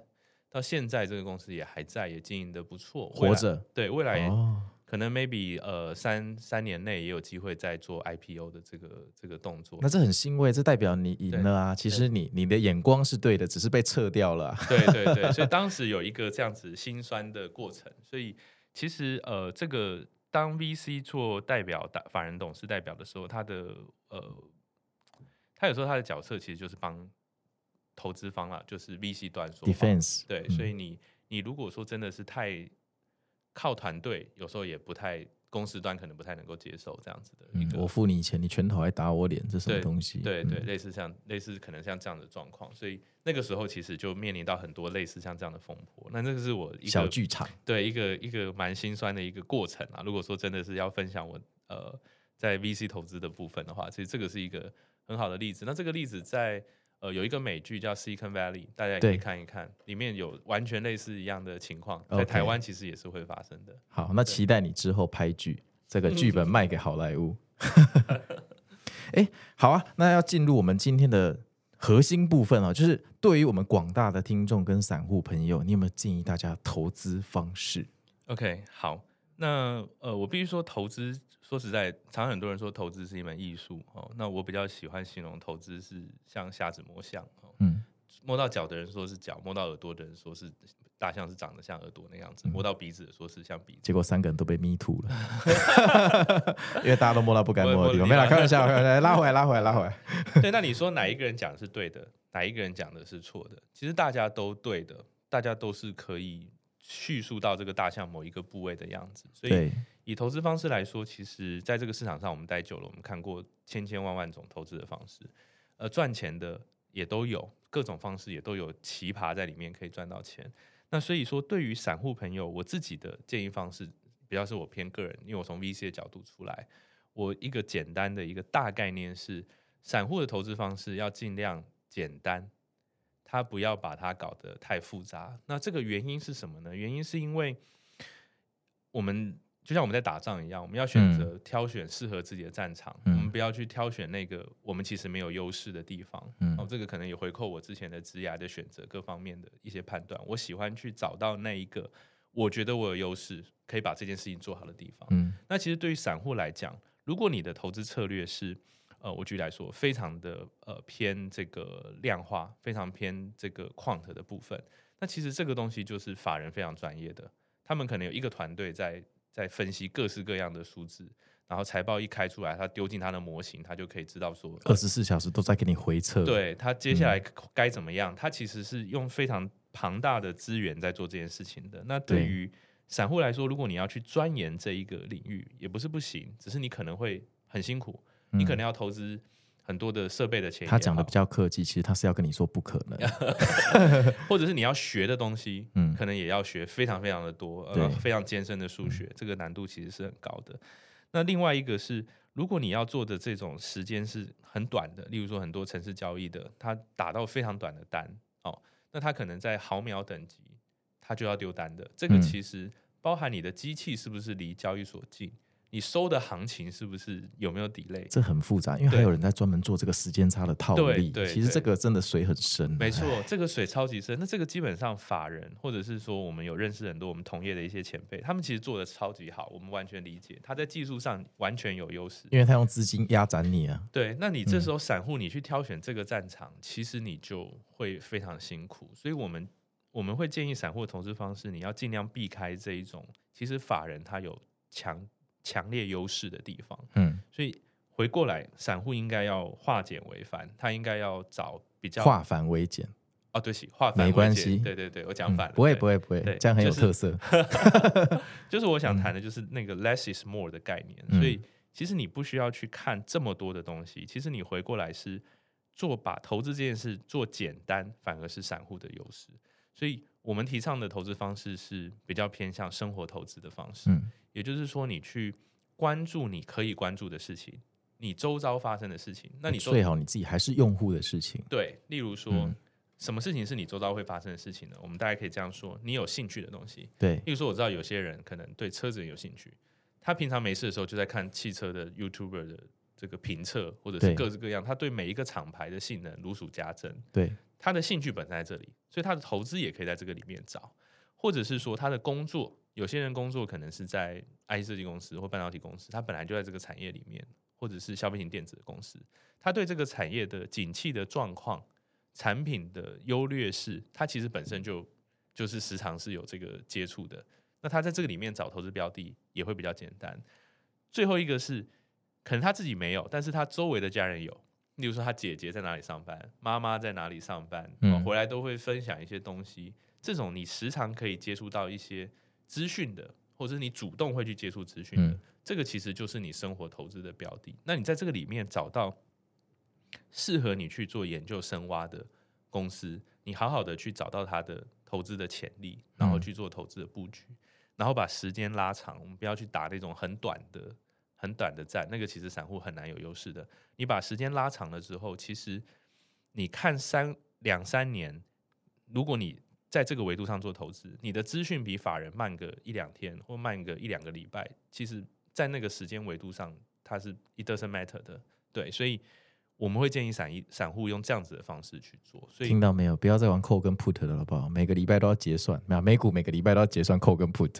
到现在，这个公司也还在，也经营的不错，活着。对，未来。哦可能 maybe 呃三三年内也有机会再做 IPO 的这个这个动作，那这很欣慰，这代表你赢了啊！其实你你的眼光是对的，只是被撤掉了、啊。对对对，所以 当时有一个这样子心酸的过程。所以其实呃，这个当 VC 做代表大法人董事代表的时候，他的呃，他有时候他的角色其实就是帮投资方啦，就是 VC 端说 defense。对，所以你、嗯、你如果说真的是太。靠团队有时候也不太，公司端可能不太能够接受这样子的、嗯。我付你钱，你拳头还打我脸，这什么东西？对对，对，类似像类似可能像这样的状况，所以那个时候其实就面临到很多类似像这样的风波。那这个是我一个小剧场，对一个一个蛮心酸的一个过程啊。如果说真的是要分享我呃在 VC 投资的部分的话，其实这个是一个很好的例子。那这个例子在。呃，有一个美剧叫《Silicon Valley》，大家也可以看一看，里面有完全类似一样的情况，在台湾其实也是会发生的。好，那期待你之后拍剧，这个剧本卖给好莱坞。哎、欸，好啊，那要进入我们今天的核心部分啊，就是对于我们广大的听众跟散户朋友，你有没有建议大家投资方式？OK，好，那呃，我必须说投资。说实在，常常很多人说投资是一门艺术哦。那我比较喜欢形容投资是像瞎子摸象哦。嗯，摸到脚的人说是脚，摸到耳朵的人说是大象是长得像耳朵那样子，摸到鼻子的说是像鼻子。结果三个人都被迷吐了，因为大家都摸到不该摸的地方。没啦，开玩笑，开玩笑，拉回来，拉回来，拉回来。对，那你说哪一个人讲的是对的，哪一个人讲的是错的？其实大家都对的，大家都是可以叙述到这个大象某一个部位的样子，所以。以投资方式来说，其实在这个市场上，我们待久了，我们看过千千万万种投资的方式，呃，赚钱的也都有，各种方式也都有奇葩在里面可以赚到钱。那所以说，对于散户朋友，我自己的建议方式比较是我偏个人，因为我从 VC 的角度出来，我一个简单的一个大概念是，散户的投资方式要尽量简单，他不要把它搞得太复杂。那这个原因是什么呢？原因是因为我们。就像我们在打仗一样，我们要选择挑选适合自己的战场，嗯，我们不要去挑选那个我们其实没有优势的地方。嗯，哦，这个可能也回扣我之前的职涯的选择各方面的一些判断。我喜欢去找到那一个我觉得我有优势，可以把这件事情做好的地方。嗯，那其实对于散户来讲，如果你的投资策略是，呃，我举例来说，非常的呃偏这个量化，非常偏这个 quant 的部分，那其实这个东西就是法人非常专业的，他们可能有一个团队在。在分析各式各样的数字，然后财报一开出来，他丢进他的模型，他就可以知道说，二十四小时都在给你回测。对，他接下来该怎么样？嗯，他其实是用非常庞大的资源在做这件事情的。那对于散户来说，如果你要去钻研这一个领域，也不是不行，只是你可能会很辛苦，你可能要投资。很多的设备的钱，他讲的比较客气，其实他是要跟你说不可能，或者是你要学的东西，嗯，可能也要学非常非常的多，呃，非常艰深的数学，这个难度其实是很高的。那另外一个是，如果你要做的这种时间是很短的，例如说很多城市交易的，他打到非常短的单，哦，那他可能在毫秒等级，他就要丢单的。这个其实包含你的机器是不是离交易所近。你收的行情是不是有没有 delay？这很复杂，因为还有人在专门做这个时间差的套利。对，其实这个真的水很深。没错，这个水超级深。那这个基本上法人或者是说我们有认识很多我们同业的一些前辈，他们其实做的超级好，我们完全理解。他在技术上完全有优势，因为他用资金压斩你啊。对，那你这时候散户你去挑选这个战场，嗯、其实你就会非常辛苦。所以我们我们会建议散户的投资方式，你要尽量避开这一种。其实法人他有强强烈优势的地方，嗯，所以回过来，散户应该要化简为繁，他应该要找比较化繁为简。哦，对不起，化繁没关系，对对对，我讲反了，嗯、不会不会不会，对这样很有特色。就是、就是我想谈的，就是那个 less is more 的概念。嗯、所以其实你不需要去看这么多的东西，其实你回过来是做把投资这件事做简单，反而是散户的优势。所以。我们提倡的投资方式是比较偏向生活投资的方式，嗯，也就是说，你去关注你可以关注的事情，你周遭发生的事情，那你最好你自己还是用户的事情，对，例如说，嗯，什么事情是你周遭会发生的事情呢？我们大家可以这样说：你有兴趣的东西，对，例如说，我知道有些人可能对车子很有兴趣，他平常没事的时候就在看汽车的 YouTuber 的这个评测，或者是各式各样，他对每一个厂牌的性能如数家珍，对。他的兴趣本身在这里，所以他的投资也可以在这个里面找，或者是说他的工作，有些人工作可能是在 IT 设计公司或半导体公司，他本来就在这个产业里面，或者是消费型电子的公司，他对这个产业的景气的状况、产品的优劣势，他其实本身就就是时常是有这个接触的，那他在这个里面找投资标的也会比较简单。最后一个是，可能他自己没有，但是他周围的家人有。例如说，他姐姐在哪里上班，妈妈在哪里上班，嗯，回来都会分享一些东西。这种你时常可以接触到一些资讯的，或者是你主动会去接触资讯的，嗯，这个其实就是你生活投资的标的。那你在这个里面找到适合你去做研究深挖的公司，你好好的去找到它的投资的潜力，然后去做投资的布局，然后把时间拉长。我们不要去打那种很短的。很短的战，那个其实散户很难有优势的。你把时间拉长了之后，其实你看三两三年，如果你在这个维度上做投资，你的资讯比法人慢个一两天或慢个一两个礼拜，其实，在那个时间维度上，它是 it doesn't matter 的。对，所以我们会建议散一散户用这样子的方式去做。所以听到没有？不要再玩 call 跟 put 了，好不好？每个礼拜都要结算，没有美股每个礼拜都要结算 call 跟 put。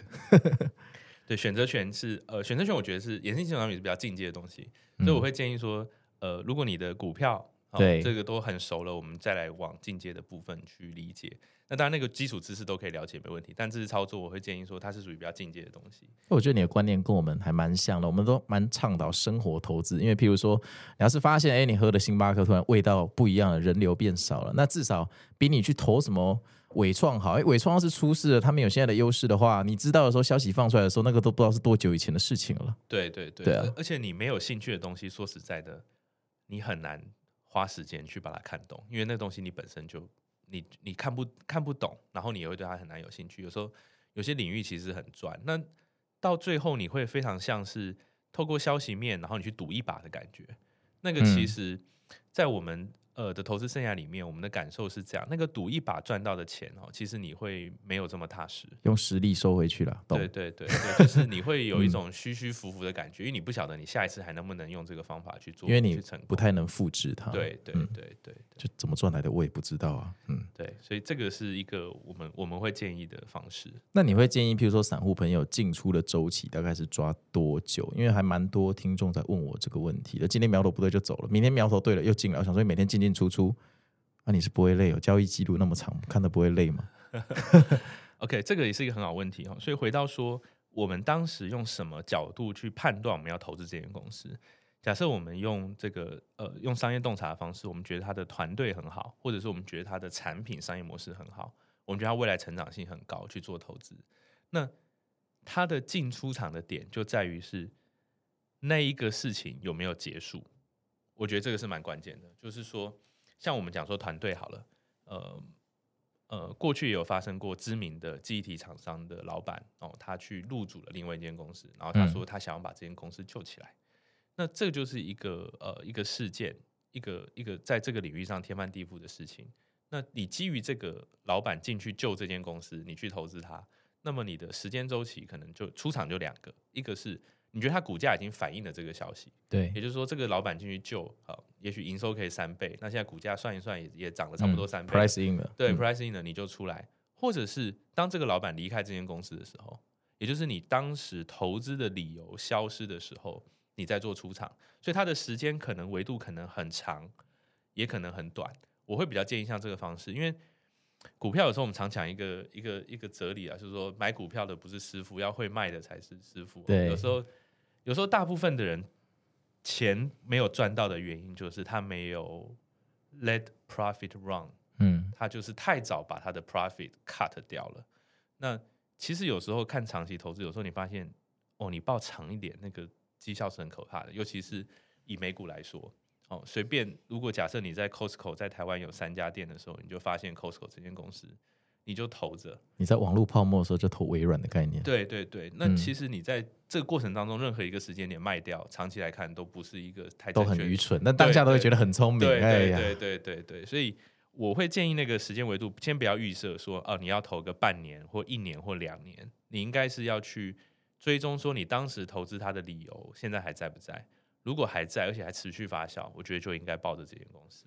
对，选择权是呃，选择权我觉得是衍生性商品是比较进阶的东西，所以我会建议说，呃，如果你的股票对、哦、这个都很熟了，我们再来往进阶的部分去理解。那当然，那个基础知识都可以了解，没问题。但这次操作，我会建议说，它是属于比较进阶的东西。我觉得你的观念跟我们还蛮像的，我们都蛮倡导生活投资。因为譬如说，你要是发现，哎，你喝的星巴克突然味道不一样了，人流变少了，那至少比你去投什么。纬创好，哎，纬创要是出事了，他们有现在的优势的话，你知道的时候，消息放出来的时候，那个都不知道是多久以前的事情了。对对对，对啊，而且你没有兴趣的东西，说实在的，你很难花时间去把它看懂，因为那东西你本身就你你看不看不懂，然后你也会对它很难有兴趣。有时候有些领域其实很专，那到最后你会非常像是透过消息面，然后你去赌一把的感觉。那个其实，在我们。呃的投资生涯里面，我们的感受是这样：那个赌一把赚到的钱哦，其实你会没有这么踏实，用实力收回去了。对对对，对，就是你会有一种虚虚浮浮的感觉，因为你不晓得你下一次还能不能用这个方法去做，因为你不太能复制它。对对对对，对，就怎么赚来的我也不知道啊。嗯，对，所以这个是一个我们我们会建议的方式。那你会建议，譬如说散户朋友进出的周期大概是抓多久？因为还蛮多听众在问我这个问题的。今天苗头不对就走了，明天苗头对了又进来，我想说每天进进出出。那、你是不会累哦？交易记录那么长，看的不会累吗？OK，这个也是一个很好问题哦。所以回到说，我们当时用什么角度去判断我们要投资这间公司？假设我们用这个呃用商业洞察的方式，我们觉得他的团队很好，或者是我们觉得他的产品商业模式很好，我们觉得他未来成长性很高，去做投资。那他的进出场的点就在于是那一个事情有没有结束？我觉得这个是蛮关键的，就是说。像我们讲说团队好了，呃呃，过去也有发生过知名的记忆体厂商的老板哦，他去入主了另外一间公司，然后他说他想要把这间公司救起来，嗯、那这就是一个呃一个事件，一个一个在这个领域上天翻地覆的事情。那你基于这个老板进去救这间公司，你去投资它，那么你的时间周期可能就出场就两个，一个是。你觉得它股价已经反映了这个消息，对，也就是说这个老板进去救，好，也许营收可以三倍，那现在股价算一算也也涨了差不多三倍，嗯，price in 了，对，嗯，price in 了你就出来，或者是当这个老板离开这间公司的时候，也就是你当时投资的理由消失的时候，你再做出场，所以它的时间可能维度可能很长，也可能很短。我会比较建议像这个方式，因为股票有时候我们常讲一个一个一个哲理啊，就是说买股票的不是师傅，要会卖的才是师傅。对，有时候。有时候，大部分的人钱没有赚到的原因，就是他没有 let profit run，嗯，他就是太早把他的 profit cut 掉了。那其实有时候看长期投资，有时候你发现，哦，你抱长一点，那个绩效是很可怕的。尤其是以美股来说，哦，随便如果假设你在 Costco 在台湾有三家店的时候，你就发现 Costco 这间公司。你就投着，你在网络泡沫的时候就投微软的概念。对对对，那其实你在这个过程当中，任何一个时间点卖掉，长期来看都不是一个太都很愚蠢，但当下都会觉得很聪明。对对对哎对对对对，所以我会建议那个时间维度，先不要预设说哦，你要投个半年或一年或两年，你应该是要去追踪说你当时投资它的理由现在还在不在？如果还在，而且还持续发酵，我觉得就应该抱着这间公司。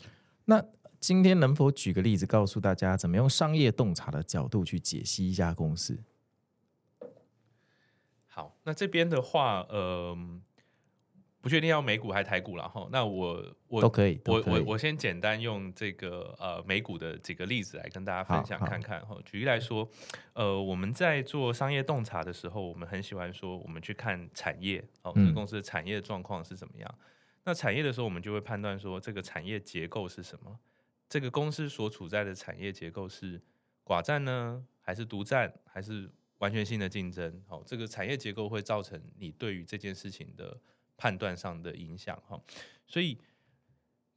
那今天能否举个例子，告诉大家怎么用商业洞察的角度去解析一家公司？好，那这边的话，呃，不确定要美股还是台股了哈。那我我都可以，我我我先简单用这个呃美股的几个例子来跟大家分享看看哈。举例来说，呃，我们在做商业洞察的时候，我们很喜欢说，我们去看产业哦，这个公司的产业状况是怎么样。嗯、那产业的时候，我们就会判断说，这个产业结构是什么。这个公司所处在的产业结构是寡占呢，还是独占，还是完全性的竞争？好，这个产业结构会造成你对于这件事情的判断上的影响。哈，所以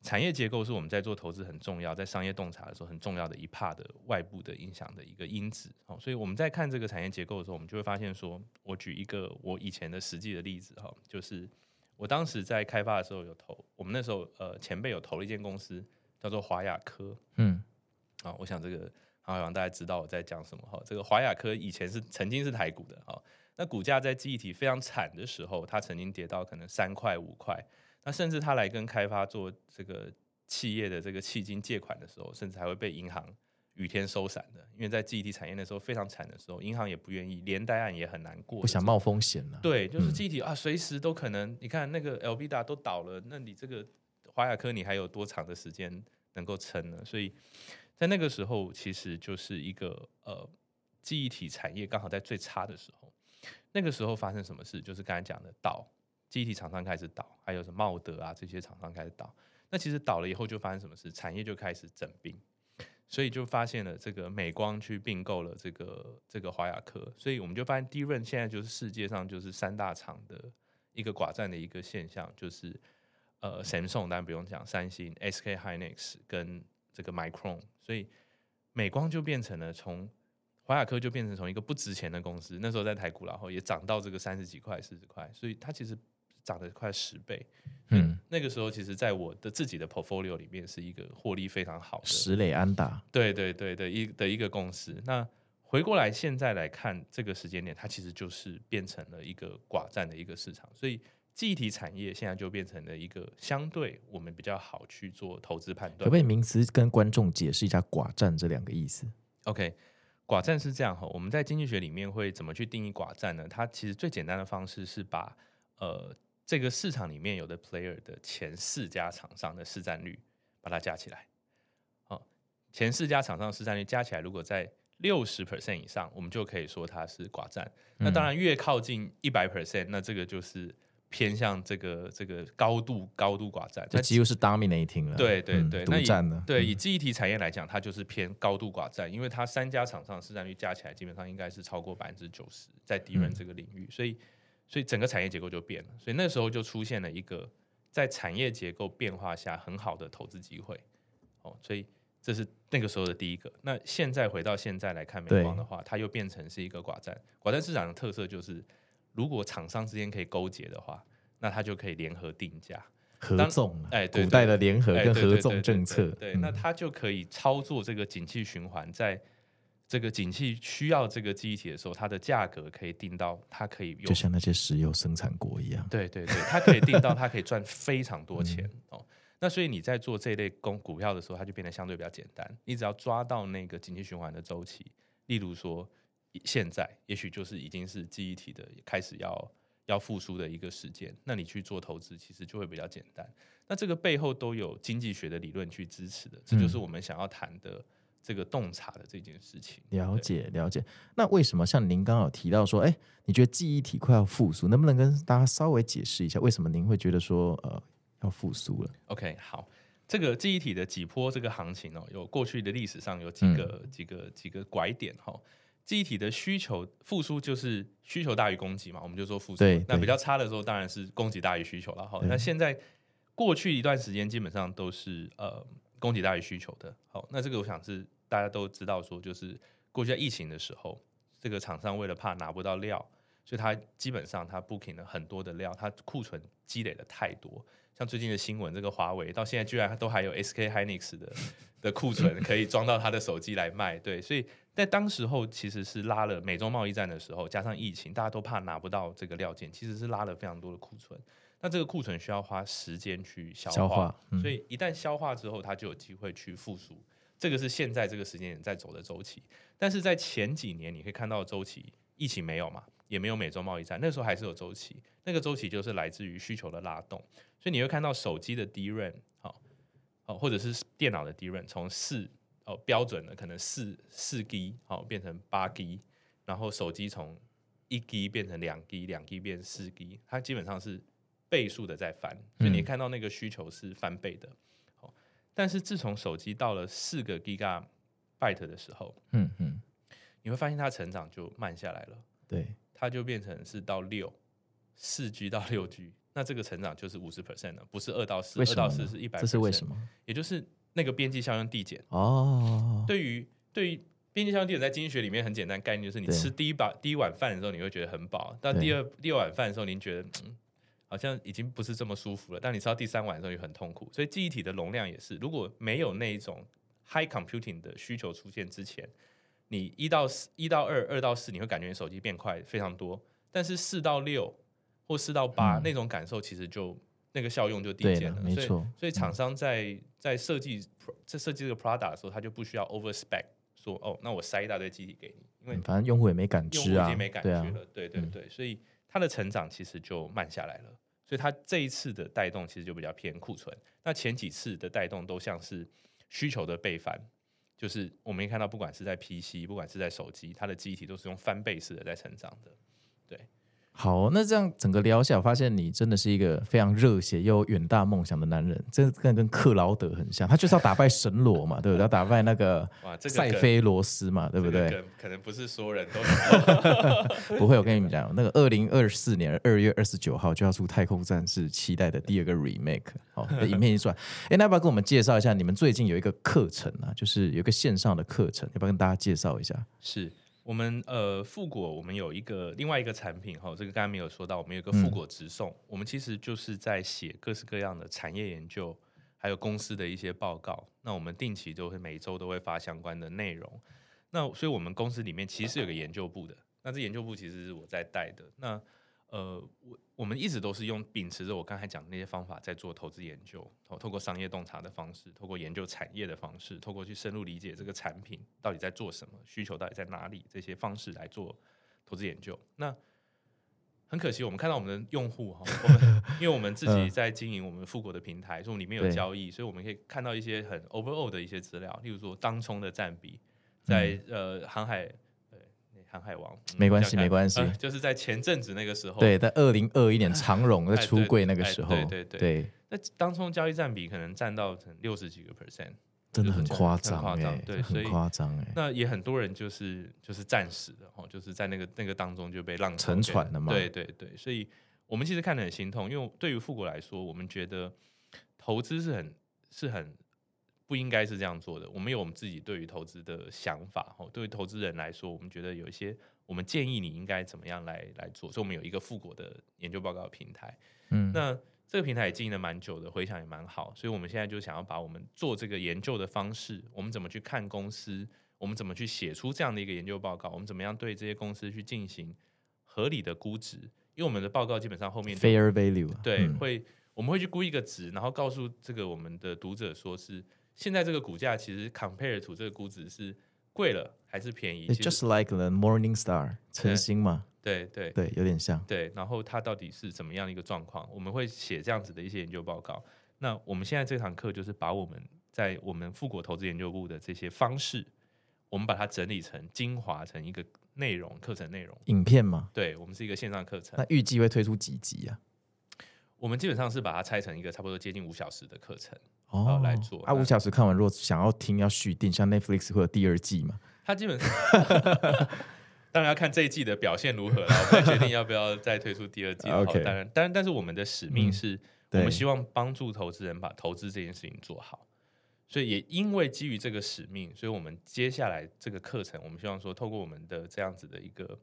产业结构是我们在做投资很重要，在商业洞察的时候很重要的一 part 的外部的影响的一个因子。好，所以我们在看这个产业结构的时候，我们就会发现说，我举一个我以前的实际的例子哈，就是我当时在开发的时候有投，我们那时候呃前辈有投了一间公司。叫做华雅科，嗯，啊，我想这个好像大家知道我在讲什么哈。这个华雅科以前是曾经是台股的哈，那股价在记忆体非常惨的时候，它曾经跌到可能三块五块，那甚至它来跟开发做这个企业的这个迄今借款的时候，甚至还会被银行雨天收伞的，因为在记忆体产业的时候非常惨的时候，银行也不愿意，连带案也很难过，不想冒风险了。对，就是记忆体啊，随时都可能，你看那个 Elpida 都倒了，那你这个。华亚科，你还有多长的时间能够撑呢？所以在那个时候，其实就是一个呃，记忆体产业刚好在最差的时候。那个时候发生什么事？就是刚才讲的倒，记忆体厂商开始倒，还有什么茂德啊这些厂商开始倒。那其实倒了以后，就发生什么事？产业就开始整并，所以就发现了这个美光去并购了这个这个华亚科，所以我们就发现 DRAM 现在就是世界上就是三大厂的一个寡占的一个现象，就是。呃，Samsung 当然不用讲，三星、SK Hynix 跟这个 Micron，所以美光就变成了从华亚科就变成从一个不值钱的公司，那时候在台股然后也涨到这个三十几块、四十块，所以它其实涨了快十倍。嗯，那个时候其实在我的自己的 portfolio 里面是一个获利非常好的石磊安达，对对对的一的一个公司。那回过来现在来看这个时间点，它其实就是变成了一个寡占的一个市场，所以。记忆体产业现在就变成了一个相对我们比较好去做投资判断。可不可以名词跟观众解释一下“寡占”这两个意思？OK，寡占是这样哈，我们在经济学里面会怎么去定义寡占呢？它其实最简单的方式是把呃这个市场里面有的 player 的前四家厂商的市占率把它加起来。好，前四家厂商的市占率加起来，如果在六十 percent 以上，我们就可以说它是寡占。那当然越靠近一百 percent，那这个就是。偏向这个这个高度高度寡占，这几乎是 dominating 了。对对对，独占的。对，以记忆体产业来讲，它就是偏高度寡占，因为它三家厂商的市占率加起来，基本上应该是超过百分之九十，在 DRAM 这个领域，所以所以整个产业结构就变了。所以那时候就出现了一个在产业结构变化下很好的投资机会。哦，所以这是那个时候的第一个。那现在回到现在来看美光的话，它又变成是一个寡占。寡占市场的特色就是。如果厂商之间可以勾结的话，那它就可以联合定价、合纵。哎，对，古代的联合跟合纵政策，对，那它就可以操作这个景气循环，在这个景气需要这个记忆体的时候，它的价格可以定到它可以用，就像那些石油生产国一样。对对对，它可以定到它可以赚非常多钱、嗯、哦。那所以你在做这类公股票的时候，它就变得相对比较简单。你只要抓到那个景气循环的周期，例如说现在也许就是已经是记忆体的开始要要复苏的一个时间，那你去做投资其实就会比较简单。那这个背后都有经济学的理论去支持的，这就是我们想要谈的这个洞察的这件事情。嗯、了解了解。那为什么像您刚刚有提到说，哎，你觉得记忆体快要复苏，能不能跟大家稍微解释一下，为什么您会觉得说，呃，要复苏了？OK，好，这个记忆体的几波这个行情哦，有过去的历史上有几个、嗯、几个几个拐点哈。记忆体的需求复苏就是需求大于供给嘛，我们就说复苏。对，那比较差的时候当然是供给大于需求了。哈，那现在过去一段时间基本上都是呃供给大于需求的。好，那这个我想是大家都知道说，就是过去在疫情的时候，这个厂商为了怕拿不到料，所以他基本上他 booking 了很多的料，他库存积累的太多。像最近的新闻，这个华为到现在居然都还有 SK Hynix 的的库存可以装到他的手机来卖，对，所以。在当时候，其实是拉了美中贸易战的时候，加上疫情，大家都怕拿不到这个料件，其实是拉了非常多的库存。那这个库存需要花时间去消化，消化嗯、所以一旦消化之后，它就有机会去复苏。这个是现在这个时间点在走的周期。但是在前几年，你可以看到周期，疫情没有嘛，也没有美洲贸易战，那时候还是有周期。那个周期就是来自于需求的拉动，所以你会看到手机的 DRAM，好，好，或者是电脑的 DRAM 从四。哦，标准的可能四四 G 好变成八 G，然后手机从一 G 变成两 G，两 G 变四 G，它基本上是倍数的在翻，所以你看到那个需求是翻倍的。好，但是自从手机到了四个 Gigabyte 的时候，嗯嗯，你会发现它成长就慢下来了。对，它就变成是到六四 G 到六 G，那这个成长就是五十 percent 了，不是二到四，二到四是一百，这是为什么？也就是。那个边际效用递减哦，对于对于边际效用递减，在经济学里面很简单概念，就是你吃第一把第一碗饭的时候，你会觉得很饱；但第二第二碗饭的时候，您觉得嗯，好像已经不是这么舒服了。但你吃到第三碗的时候，又很痛苦。所以记忆体的容量也是，如果没有那一种 high computing 的需求出现之前，你一到四一到二二到四，你会感觉你手机变快非常多。但是四到六或四到八、嗯、那种感受，其实就。那个效用就递减了，没错。所以，厂商在在设计在设计这个 product 的时候，他就不需要 over spec，说哦，那我塞一大堆机体给你，因为反正用户也没感知啊，已经没感觉了，对对对，所以它的成长其实就慢下来了。所以它这一次的带动其实就比较偏库存，那前几次的带动都像是需求的倍翻，就是我们看到，不管是在 PC，不管是在手机，它的机体都是用翻倍式的在成长的，对。好，那这样整个聊下来，我发现你真的是一个非常热血又有远大梦想的男人，这跟跟克劳德很像，他就是要打败神罗嘛，对不对？要打败那个塞菲罗斯嘛，对不对？可可能不是所有人都 有不会。我跟你们讲，那个二零二四年二月二十九号就要出《太空战士》，期待的第二个 remake。好，影片一出来，哎，那要不要跟我们介绍一下？你们最近有一个课程啊，就是有一个线上的课程，要不要跟大家介绍一下？是。我们呃，富果，我们有一个另外一个产品哈，这个刚才没有说到，我们有一个富果直送，嗯、我们其实就是在写各式各样的产业研究，还有公司的一些报告。那我们定期都会每周都会发相关的内容。那所以我们公司里面其实有个研究部的，那这研究部其实是我在带的。那呃，我我们一直都是用秉持着我刚才讲的那些方法在做投资研究，透透过商业洞察的方式，透过研究产业的方式，透过去深入理解这个产品到底在做什么，需求到底在哪里，这些方式来做投资研究。那很可惜，我们看到我们的用户哈，因为我们自己在经营我们富国的平台，所以里面有交易，所以我们可以看到一些很 overall 的一些资料，例如说当冲的占比，在呃航海。航海王，没关系，没关系、呃，就是在前阵子那个时候，对，在二零二一年 长荣在出柜那个时候，对对对，对，那当中交易占比可能占到成六十几个 percent，真的很夸张，夸张，对，很夸张哎，那也很多人就是就是暂时的哦，就是在那个那个当中就被浪沉船了嘛，对对对，所以我们其实看得很心痛，因为对于富国来说，我们觉得投资是很是很。不应该是这样做的。我们有我们自己对于投资的想法。哦，对于投资人来说，我们觉得有一些，我们建议你应该怎么样来来做。所以，我们有一个富国的研究报告平台。嗯，那这个平台也经营了蛮久的，回想也蛮好。所以，我们现在就想要把我们做这个研究的方式，我们怎么去看公司，我们怎么去写出这样的一个研究报告？我们怎么样对这些公司去进行合理的估值？因为我们的报告基本上后面 fair value 对、嗯、会我们会去估一个值，然后告诉这个我们的读者说是现在这个股价其实 compare to 这个估值是贵了还是便宜 just like the Morning Star 晨星嘛，对对对，有点像对。然后它到底是怎么样的一个状况？我们会写这样子的一些研究报告。那我们现在这堂课就是把我们在我们富国投资研究部的这些方式。我们把它整理成精华成一个内容课程内容影片吗？对，我们是一个线上课程。那预计会推出几集啊？我们基本上是把它拆成一个差不多接近五小时的课程哦来做。啊，五小时看完，如果想要听要续订，像 Netflix 会有第二季嘛？他基本上 当然要看这一季的表现如何了，我们决定要不要再推出第二季。OK，当然，当然，但是我们的使命是、嗯、我们希望帮助投资人把投资这件事情做好。所以也因为基于这个使命，所以我们接下来这个课程，我们希望说，透过我们的这样子的一个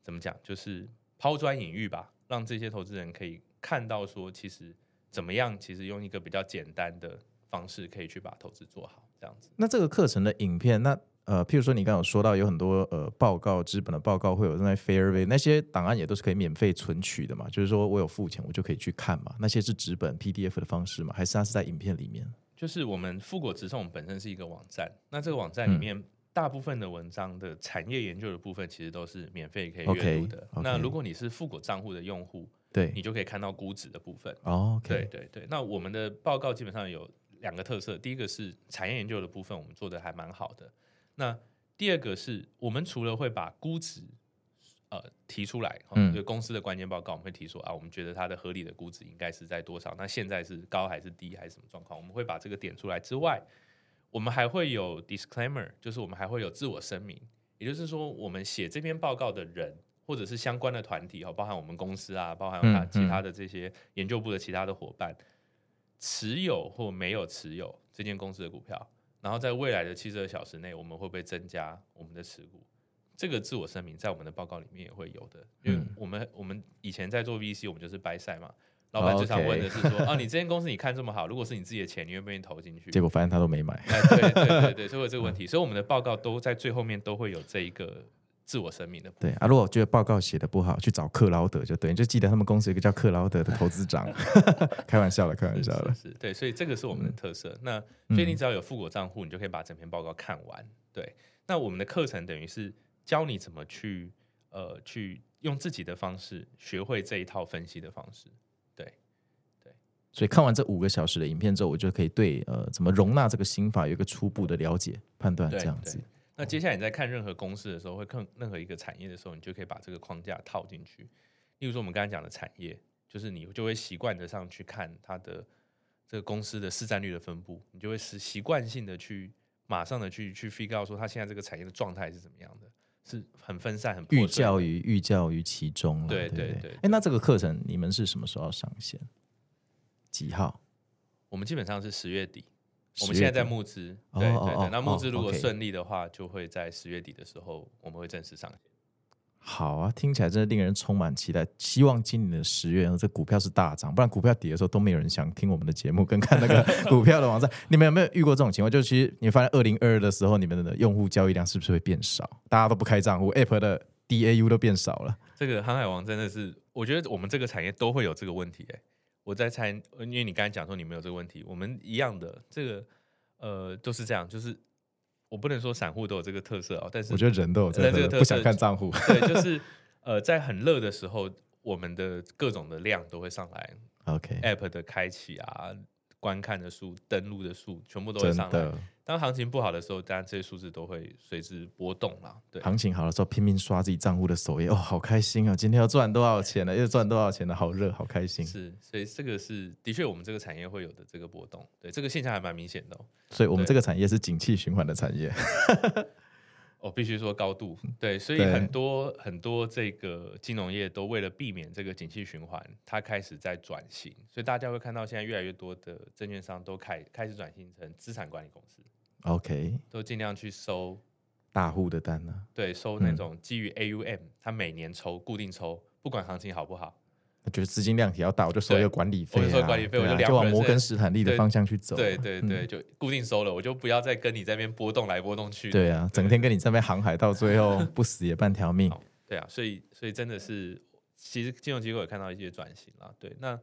怎么讲，就是抛砖引玉吧，让这些投资人可以看到说，其实怎么样，其实用一个比较简单的方式，可以去把投资做好，这样子。那这个课程的影片，那呃，譬如说你刚刚有说到有很多呃报告，资本的报告会有那 fair value，那些档案也都是可以免费存取的嘛？就是说我有付钱，我就可以去看嘛？那些是纸本 PDF 的方式嘛？还是它是在影片里面？就是我们富国直送本身是一个网站，那这个网站里面大部分的文章的产业研究的部分，其实都是免费可以阅读的。Okay, okay. 那如果你是富国账户的用户，对，你就可以看到估值的部分。哦，okay. 对对对。那我们的报告基本上有两个特色，第一个是产业研究的部分，我们做的还蛮好的。那第二个是我们除了会把估值。呃，提出来，嗯，就公司的关键报告，我们会提出啊，我们觉得它的合理的估值应该是在多少？那现在是高还是低，还是什么状况？我们会把这个点出来之外，我们还会有 disclaimer，就是我们还会有自我声明，也就是说，我们写这篇报告的人或者是相关的团体，哈，包含我们公司啊，包含他其他的这些研究部的其他的伙伴，嗯嗯、持有或没有持有这间公司的股票，然后在未来的七十二小时内，我们会不会增加我们的持股？这个自我声明在我们的报告里面也会有的，因为我们我们以前在做 VC，我们就是 buy side 嘛，老板最常问的是说，啊，你这间公司你看这么好，如果是你自己的钱，你愿不愿意投进去？结果发现他都没买。哎，对对对对，所以有这个问题，所以我们的报告都在最后面都会有这一个自我生命的。对啊，如果觉得报告写的不好，去找克劳德就对，就记得他们公司有一个叫克劳德的投资长。开玩笑了，开玩笑了。是，是，对，所以这个是我们的特色。那所以你只要有富国账户，你就可以把整篇报告看完。对，那我们的课程等于是。教你怎么去，呃，去用自己的方式学会这一套分析的方式，对，对。所以看完这五个小时的影片之后，我就可以对呃怎么容纳这个心法有一个初步的了解判断，这样子。那接下来你在看任何公司的时候，会看任何一个产业的时候，你就可以把这个框架套进去。例如说我们刚才讲的产业，就是你就会习惯的上去看它的这个公司的市占率的分布，你就会是习惯性的去马上的去去 figure out 说它现在这个产业的状态是怎么样的。是很分散、很寓教于寓教于其中了。对对对。哎，那这个课程你们是什么时候要上线？几号？我们基本上是十月底。我们现在在募资。对对对。那募资如果顺利的话，就会在十月底的时候，我们会正式上线。好啊，听起来真的令人充满期待。希望今年的十月，这股票是大涨，不然股票跌的时候都没有人想听我们的节目跟看那个 股票的网站。你们有没有遇过这种情况？就其实你发现二零二二的时候，你们的用户交易量是不是会变少？大家都不开账户，App 的 DAU 都变少了。这个航海王真的是，我觉得我们这个产业都会有这个问题。哎，我在猜，因为你刚才讲说你没有这个问题，我们一样的，这个呃都是这样，就是。我不能说散户都有这个特色哦，但是我觉得人都有这个特色，不想看账户。对，就是呃，在很热的时候，我们的各种的量都会上来。OK，App 的开启啊。观看的数、登录的数，全部都会上来。当行情不好的时候，当然这些数字都会随之波动啦。对，行情好的时候，拼命刷自己账户的首页，哦，好开心啊！今天要赚多少钱了？又赚多少钱了？好热，好开心。是，所以这个是的确我们这个产业会有的这个波动。对，这个现象还蛮明显的哦。所以我们这个产业是景气循环的产业。我必须说高度对，所以很多很多这个金融业都为了避免这个景气循环，它开始在转型，所以大家会看到现在越来越多的证券商都开开始转型成资产管理公司，OK，都尽量去收大户的单呢，对，收那种基于 AUM，它每年抽固定抽，不管行情好不好，就是资金量比较大，我就收一个管理费、啊，我就收管理费，我就两就往摩根斯坦利的方向去走。对对对，就固定收了，我就不要再跟你在那边波动来波动去。对啊，整天跟你在那边航海，到最后 不死也半条命。对啊，所以所以真的是，其实金融机构也看到一些转型了。对，那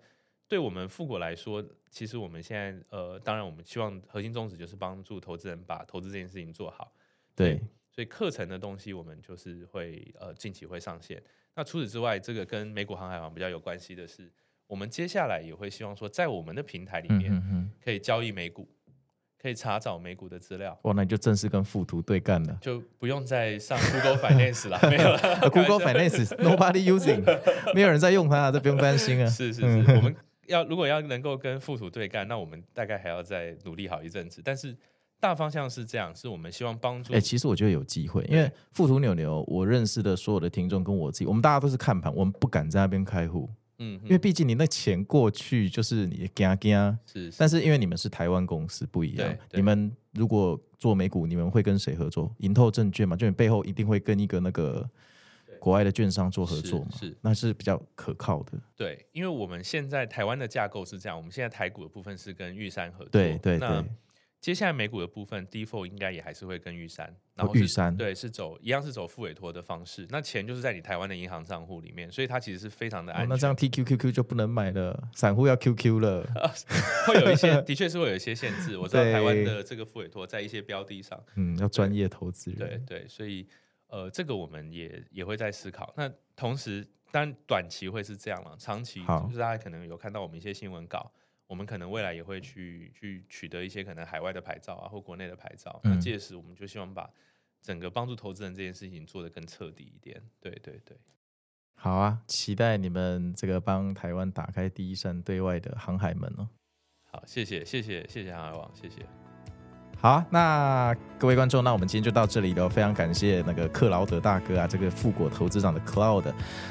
对我们富国来说，其实我们现在呃，当然我们希望核心宗旨就是帮助投资人把投资这件事情做好。对，所以课程的东西我们就是会呃近期会上线。那除此之外，这个跟美股航海王比较有关系的是，我们接下来也会希望说，在我们的平台里面可以交易美股，可以查找美股的资料。哇，那你就正式跟富途对干了，就不用再上 Google Finance 了，没有了。Google Finance nobody using，没有人在用它，这不用担心啊。是是是，我们要如果要能够跟富途对干，那我们大概还要再努力好一阵子，但是。大方向是这样，是我们希望帮助。哎、欸，其实我觉得有机会，因为富途牛牛，我认识的所有的听众跟我自己，我们大家都是看盘，我们不敢在那边开户。嗯，因为毕竟你那钱过去就是你的惊惊。是，是，但是因为你们是台湾公司不一样，你们如果做美股，你们会跟谁合作？盈透证券嘛，就你背后一定会跟一个那个国外的券商做合作嘛，是，是，那是比较可靠的。对，因为我们现在台湾的架构是这样，我们现在台股的部分是跟玉山合作。对对对。接下来美股的部分，default 应该也还是会跟玉山，然后玉山对是走一样是走付委托的方式，那钱就是在你台湾的银行账户里面，所以它其实是非常的安全。那这样 TQQQ 就不能买了，散户要 QQ 了，会有一些，的确是会有一些限制。我知道台湾的这个付委托在一些标的上，嗯，要专业投资人，对对，所以呃，这个我们也也会在思考。那同时，当然短期会是这样了，长期就是大家可能有看到我们一些新闻稿。我们可能未来也会去去取得一些可能海外的牌照啊，或国内的牌照。嗯、那届时我们就希望把整个帮助投资人这件事情做得更彻底一点。对对对，好啊，期待你们这个帮台湾打开第一扇对外的航海门哦。好，谢谢谢谢谢谢航海王，谢谢。好，那各位观众，那我们今天就到这里了。非常感谢那个克劳德大哥啊，这个富国投资长的 Cloud，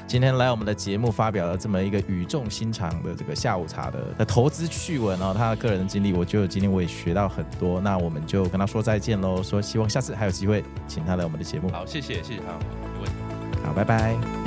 今天来我们的节目发表了这么一个语重心长的这个下午茶的的投资趣闻哦，他的个人的经历，我觉得今天我也学到很多。那我们就跟他说再见喽，说希望下次还有机会请他来我们的节目。好，谢谢谢谢他，没问题。好，拜拜。